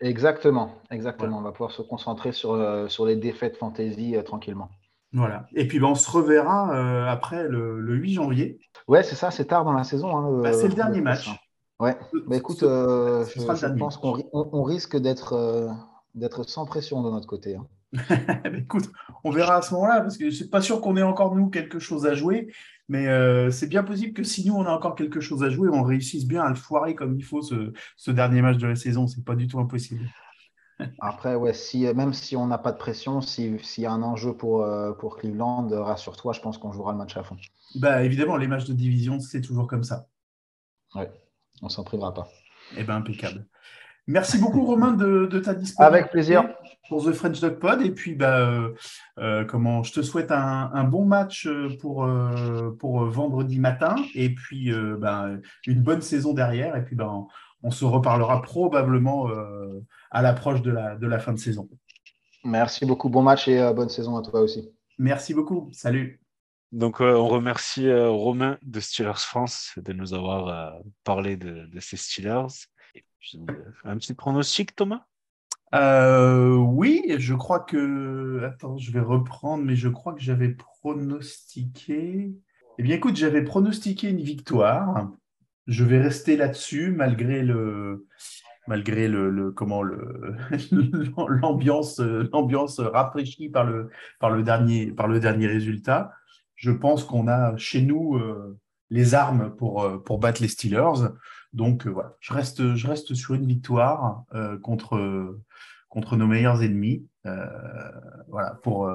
Exactement, exactement. On va pouvoir se concentrer sur, sur les défaites fantasy tranquillement. Voilà. Et puis, bah, on se reverra euh, après le, le 8 janvier. Ouais, c'est ça, c'est tard dans la saison. hein, Bah, c'est le dernier match. Ouais. Bah, écoute, Ce- euh, ce je, pense qu'on ri- on- on risque d'être euh, d'être sans pression de notre côté. hein. Ben, écoute, on verra à ce moment-là, parce que je suis pas sûr qu'on ait encore, nous, quelque chose à jouer, mais euh, c'est bien possible que si nous, on a encore quelque chose à jouer, on réussisse bien à le foirer comme il faut ce, ce dernier match de la saison. C'est pas du tout impossible. Après, ouais, si, même si on n'a pas de pression, si- s'il y a un enjeu pour, euh, pour Cleveland, euh, rassure-toi, je pense qu'on jouera le match à fond. Bah, évidemment, les matchs de division, c'est toujours comme ça. Ouais, on s'en privera pas. Eh ben, impeccable. Merci beaucoup, Romain, de, de ta disponibilité. Avec plaisir. Pour The French Dog Pod. Et puis, bah, euh, comment, je te souhaite un, un bon match pour, euh, pour vendredi matin. Et puis, bah, une bonne saison derrière. Et puis, bah, on, on se reparlera probablement à l'approche de la, de la fin de saison. Merci beaucoup. Bon match et euh, bonne saison à toi aussi. Merci beaucoup. Salut. Donc, euh, on remercie euh, Romain de Steelers France de nous avoir euh, parlé de, de ces Steelers. Et puis, euh, un petit pronostic, Thomas? Euh, oui, je crois que. Attends, je vais reprendre, mais je crois que j'avais pronostiqué. Eh bien, écoute, j'avais pronostiqué une victoire. Je vais rester là-dessus malgré le, malgré le, le- comment le l'ambiance l'ambiance rafraîchie par le par le dernier par le dernier résultat. Je pense qu'on a chez nous euh, les armes pour euh, pour battre les Steelers. Donc euh, voilà, je reste je reste sur une victoire euh, contre contre nos meilleurs ennemis. Voilà pour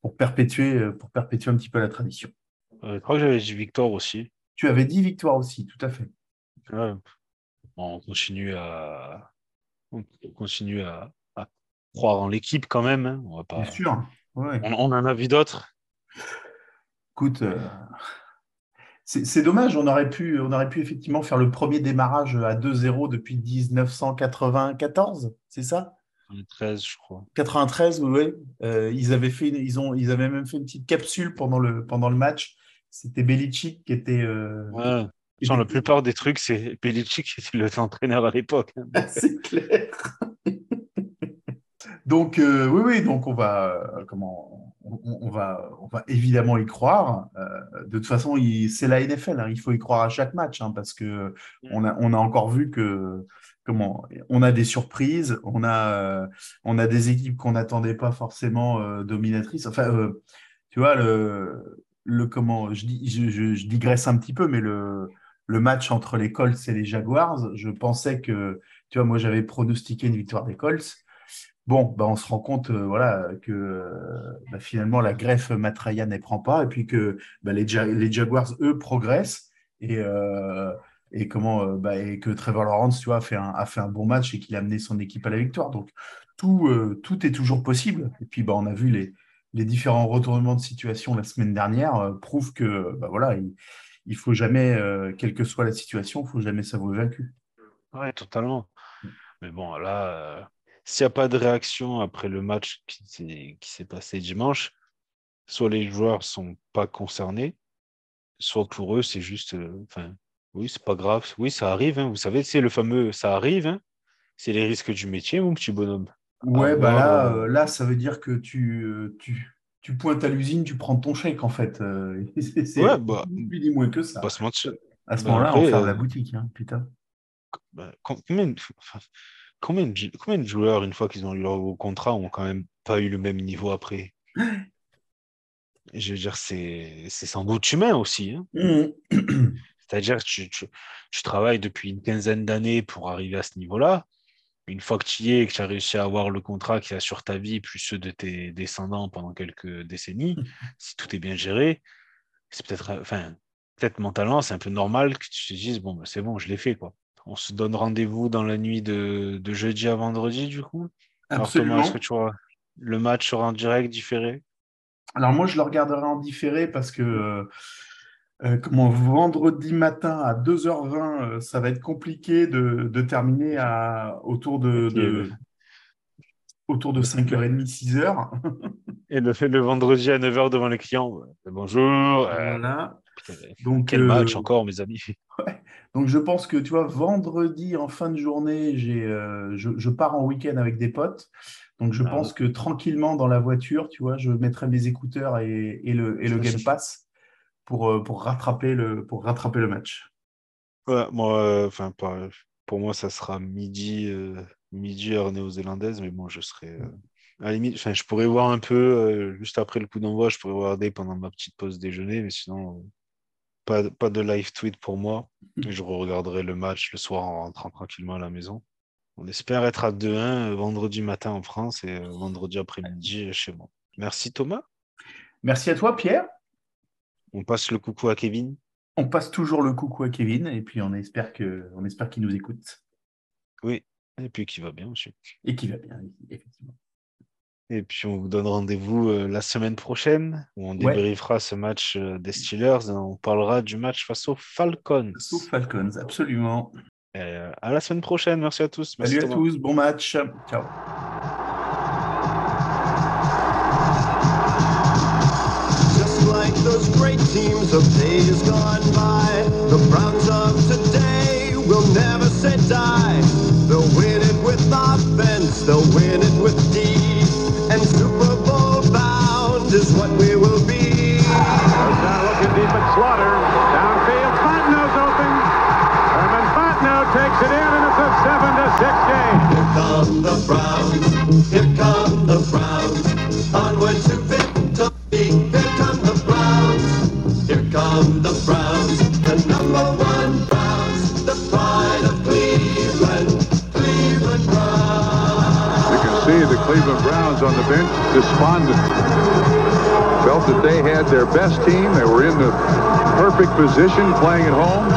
pour perpétuer pour perpétuer un petit peu la tradition. Je crois que j'avais dit victoire aussi. Tu avais dit victoire aussi, tout à fait. Ouais. On continue à, on continue à, à croire en l'équipe quand même. hein. On va pas... Bien sûr. Ouais. on, on en a vu d'autres. Écoute, euh, c'est dommage, on aurait, pu, on aurait pu effectivement faire le premier démarrage à 2-0 depuis 1994, c'est ça? 13, je crois. 93, oui. Euh, ils, avaient fait, ils, ont, ils avaient même fait une petite capsule pendant le, pendant le match. C'était Belichick qui était. euh, Ouais. Genre, la plupart des trucs, c'est Belichick qui était le entraîneur à l'époque. c'est clair. donc, euh, oui, oui, donc on va, euh, comment, on, on va, on va évidemment y croire. Euh, de toute façon, c'est la NFL, hein, il faut y croire à chaque match, hein, parce que on a, on a encore vu que, comment, on a des surprises, on a, on a des équipes qu'on n'attendait pas forcément euh, dominatrices. Enfin, euh, tu vois, le, le comment, je, dis, je, je- je digresse un petit peu, mais le, le match entre les Colts et les Jaguars, je pensais que, tu vois, moi j'avais pronostiqué une victoire des Colts. Bon, bah, on se rend compte euh, voilà, que euh, bah, finalement la greffe Matt Ryan ne prend pas et puis que bah, les, Ja- les Jaguars, eux, progressent et, euh, comment, et que Trevor Lawrence tu vois, a, fait un, bon match et qu'il a amené son équipe à la victoire. Donc tout, tout est toujours possible. Et puis on a vu les, les différents retournements de situation la semaine dernière prouvent que voilà, il, il faut jamais, euh, quelle que soit la situation, il faut jamais s'avouer vaincu. Ouais, totalement. Mais bon, là, euh, s'il n'y a pas de réaction après le match qui s'est passé dimanche, soit les joueurs sont pas concernés, soit pour eux, c'est juste, euh, enfin, oui, c'est pas grave. Oui, ça arrive, hein. Vous savez, c'est le fameux ça arrive, hein. C'est les risques du métier, mon petit bonhomme. Ouais, bah là, là, ça veut dire que tu, tu, tu pointes à l'usine, tu prends ton chèque, en fait. Euh, c'est Ouais, bah, plus ni moins que ça. Pas se mentir. À ce bah, moment-là, on ferme euh, la boutique, hein, putain. Bah, com- combien, enfin, combien, de, combien de joueurs, une fois qu'ils ont eu leur contrat, ont quand même pas eu le même niveau après? Je veux dire, c'est c'est sans doute humain aussi. hein. Mmh. C'est-à-dire que tu, tu, tu travailles depuis une quinzaine d'années pour arriver à ce niveau-là. Une fois que tu y es et que tu as réussi à avoir le contrat qui assure ta vie, plus ceux de tes descendants pendant quelques décennies, si tout est bien géré, c'est peut-être, enfin, peut-être mentalement, c'est un peu normal que tu te dises, bon, bah, c'est bon, je l'ai fait, quoi. On se donne rendez-vous dans la nuit de, de jeudi à vendredi, du coup? Alors, Thomas, Absolument. est-ce que tu vois le match sera en direct, différé? Alors moi, je le regarderai en différé parce que euh, euh, comment, vendredi matin à 2h20, euh, ça va être compliqué de, de terminer à, autour de, autour de 5h30, 6h. Et le fait le vendredi à 9h devant les clients. Bonjour. euh, Voilà. Donc, quel match encore, mes amis. Donc je pense que tu vois, vendredi en fin de journée, j'ai, je, je pars en week-end avec des potes. Donc je Ah. pense que tranquillement dans la voiture, tu vois, je mettrai mes écouteurs et, et le, et le Game Pass pour, euh, pour, rattraper le, pour rattraper le match. Ouais, moi, euh, enfin, pour moi, ça sera midi, euh, midi heure néo-zélandaise, mais bon, je serai. euh, à la limite, je pourrais voir un peu juste après le coup d'envoi, je pourrais regarder pendant ma petite pause déjeuner, mais sinon, pas, pas de live tweet pour moi. Et je regarderai le match le soir en rentrant tranquillement à la maison. On espère être à 2-1 euh, vendredi matin en France et vendredi après-midi chez moi. Merci Thomas. Merci à toi, Pierre. On passe le coucou à Kevin. On passe toujours le coucou à Kevin et puis on espère que, on espère qu'il nous écoute Oui, et puis qui va bien aussi. et qu'il va bien, effectivement. Et puis on vous donne rendez-vous euh, la semaine prochaine où on Ouais. débriefera ce match euh, des Steelers et on parlera du match face aux Falcons. Sauf Falcons, absolument. Et, euh, à la semaine prochaine. Merci à tous. Merci Salut à tous, bon match. Ciao. Those great teams of days gone by, the Browns On the bench, despondent. Felt that they had their best team. They were in the perfect position playing at home.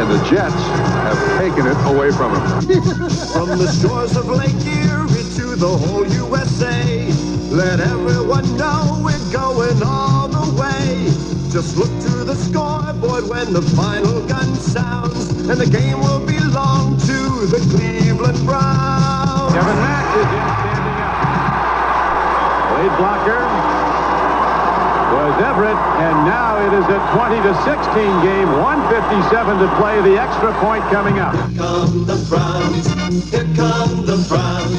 And the Jets have taken it away from them. from the shores of Lake Erie to the whole USA, let everyone know we're going all the way. Just look to the scoreboard when the final gun sounds, and the game will belong to the Cleveland Browns. Kevin Mack is in blocker was Everett, and now it is a 20 to 16 game, 157 to play, the extra point coming up. Here come the Browns, here come the Browns.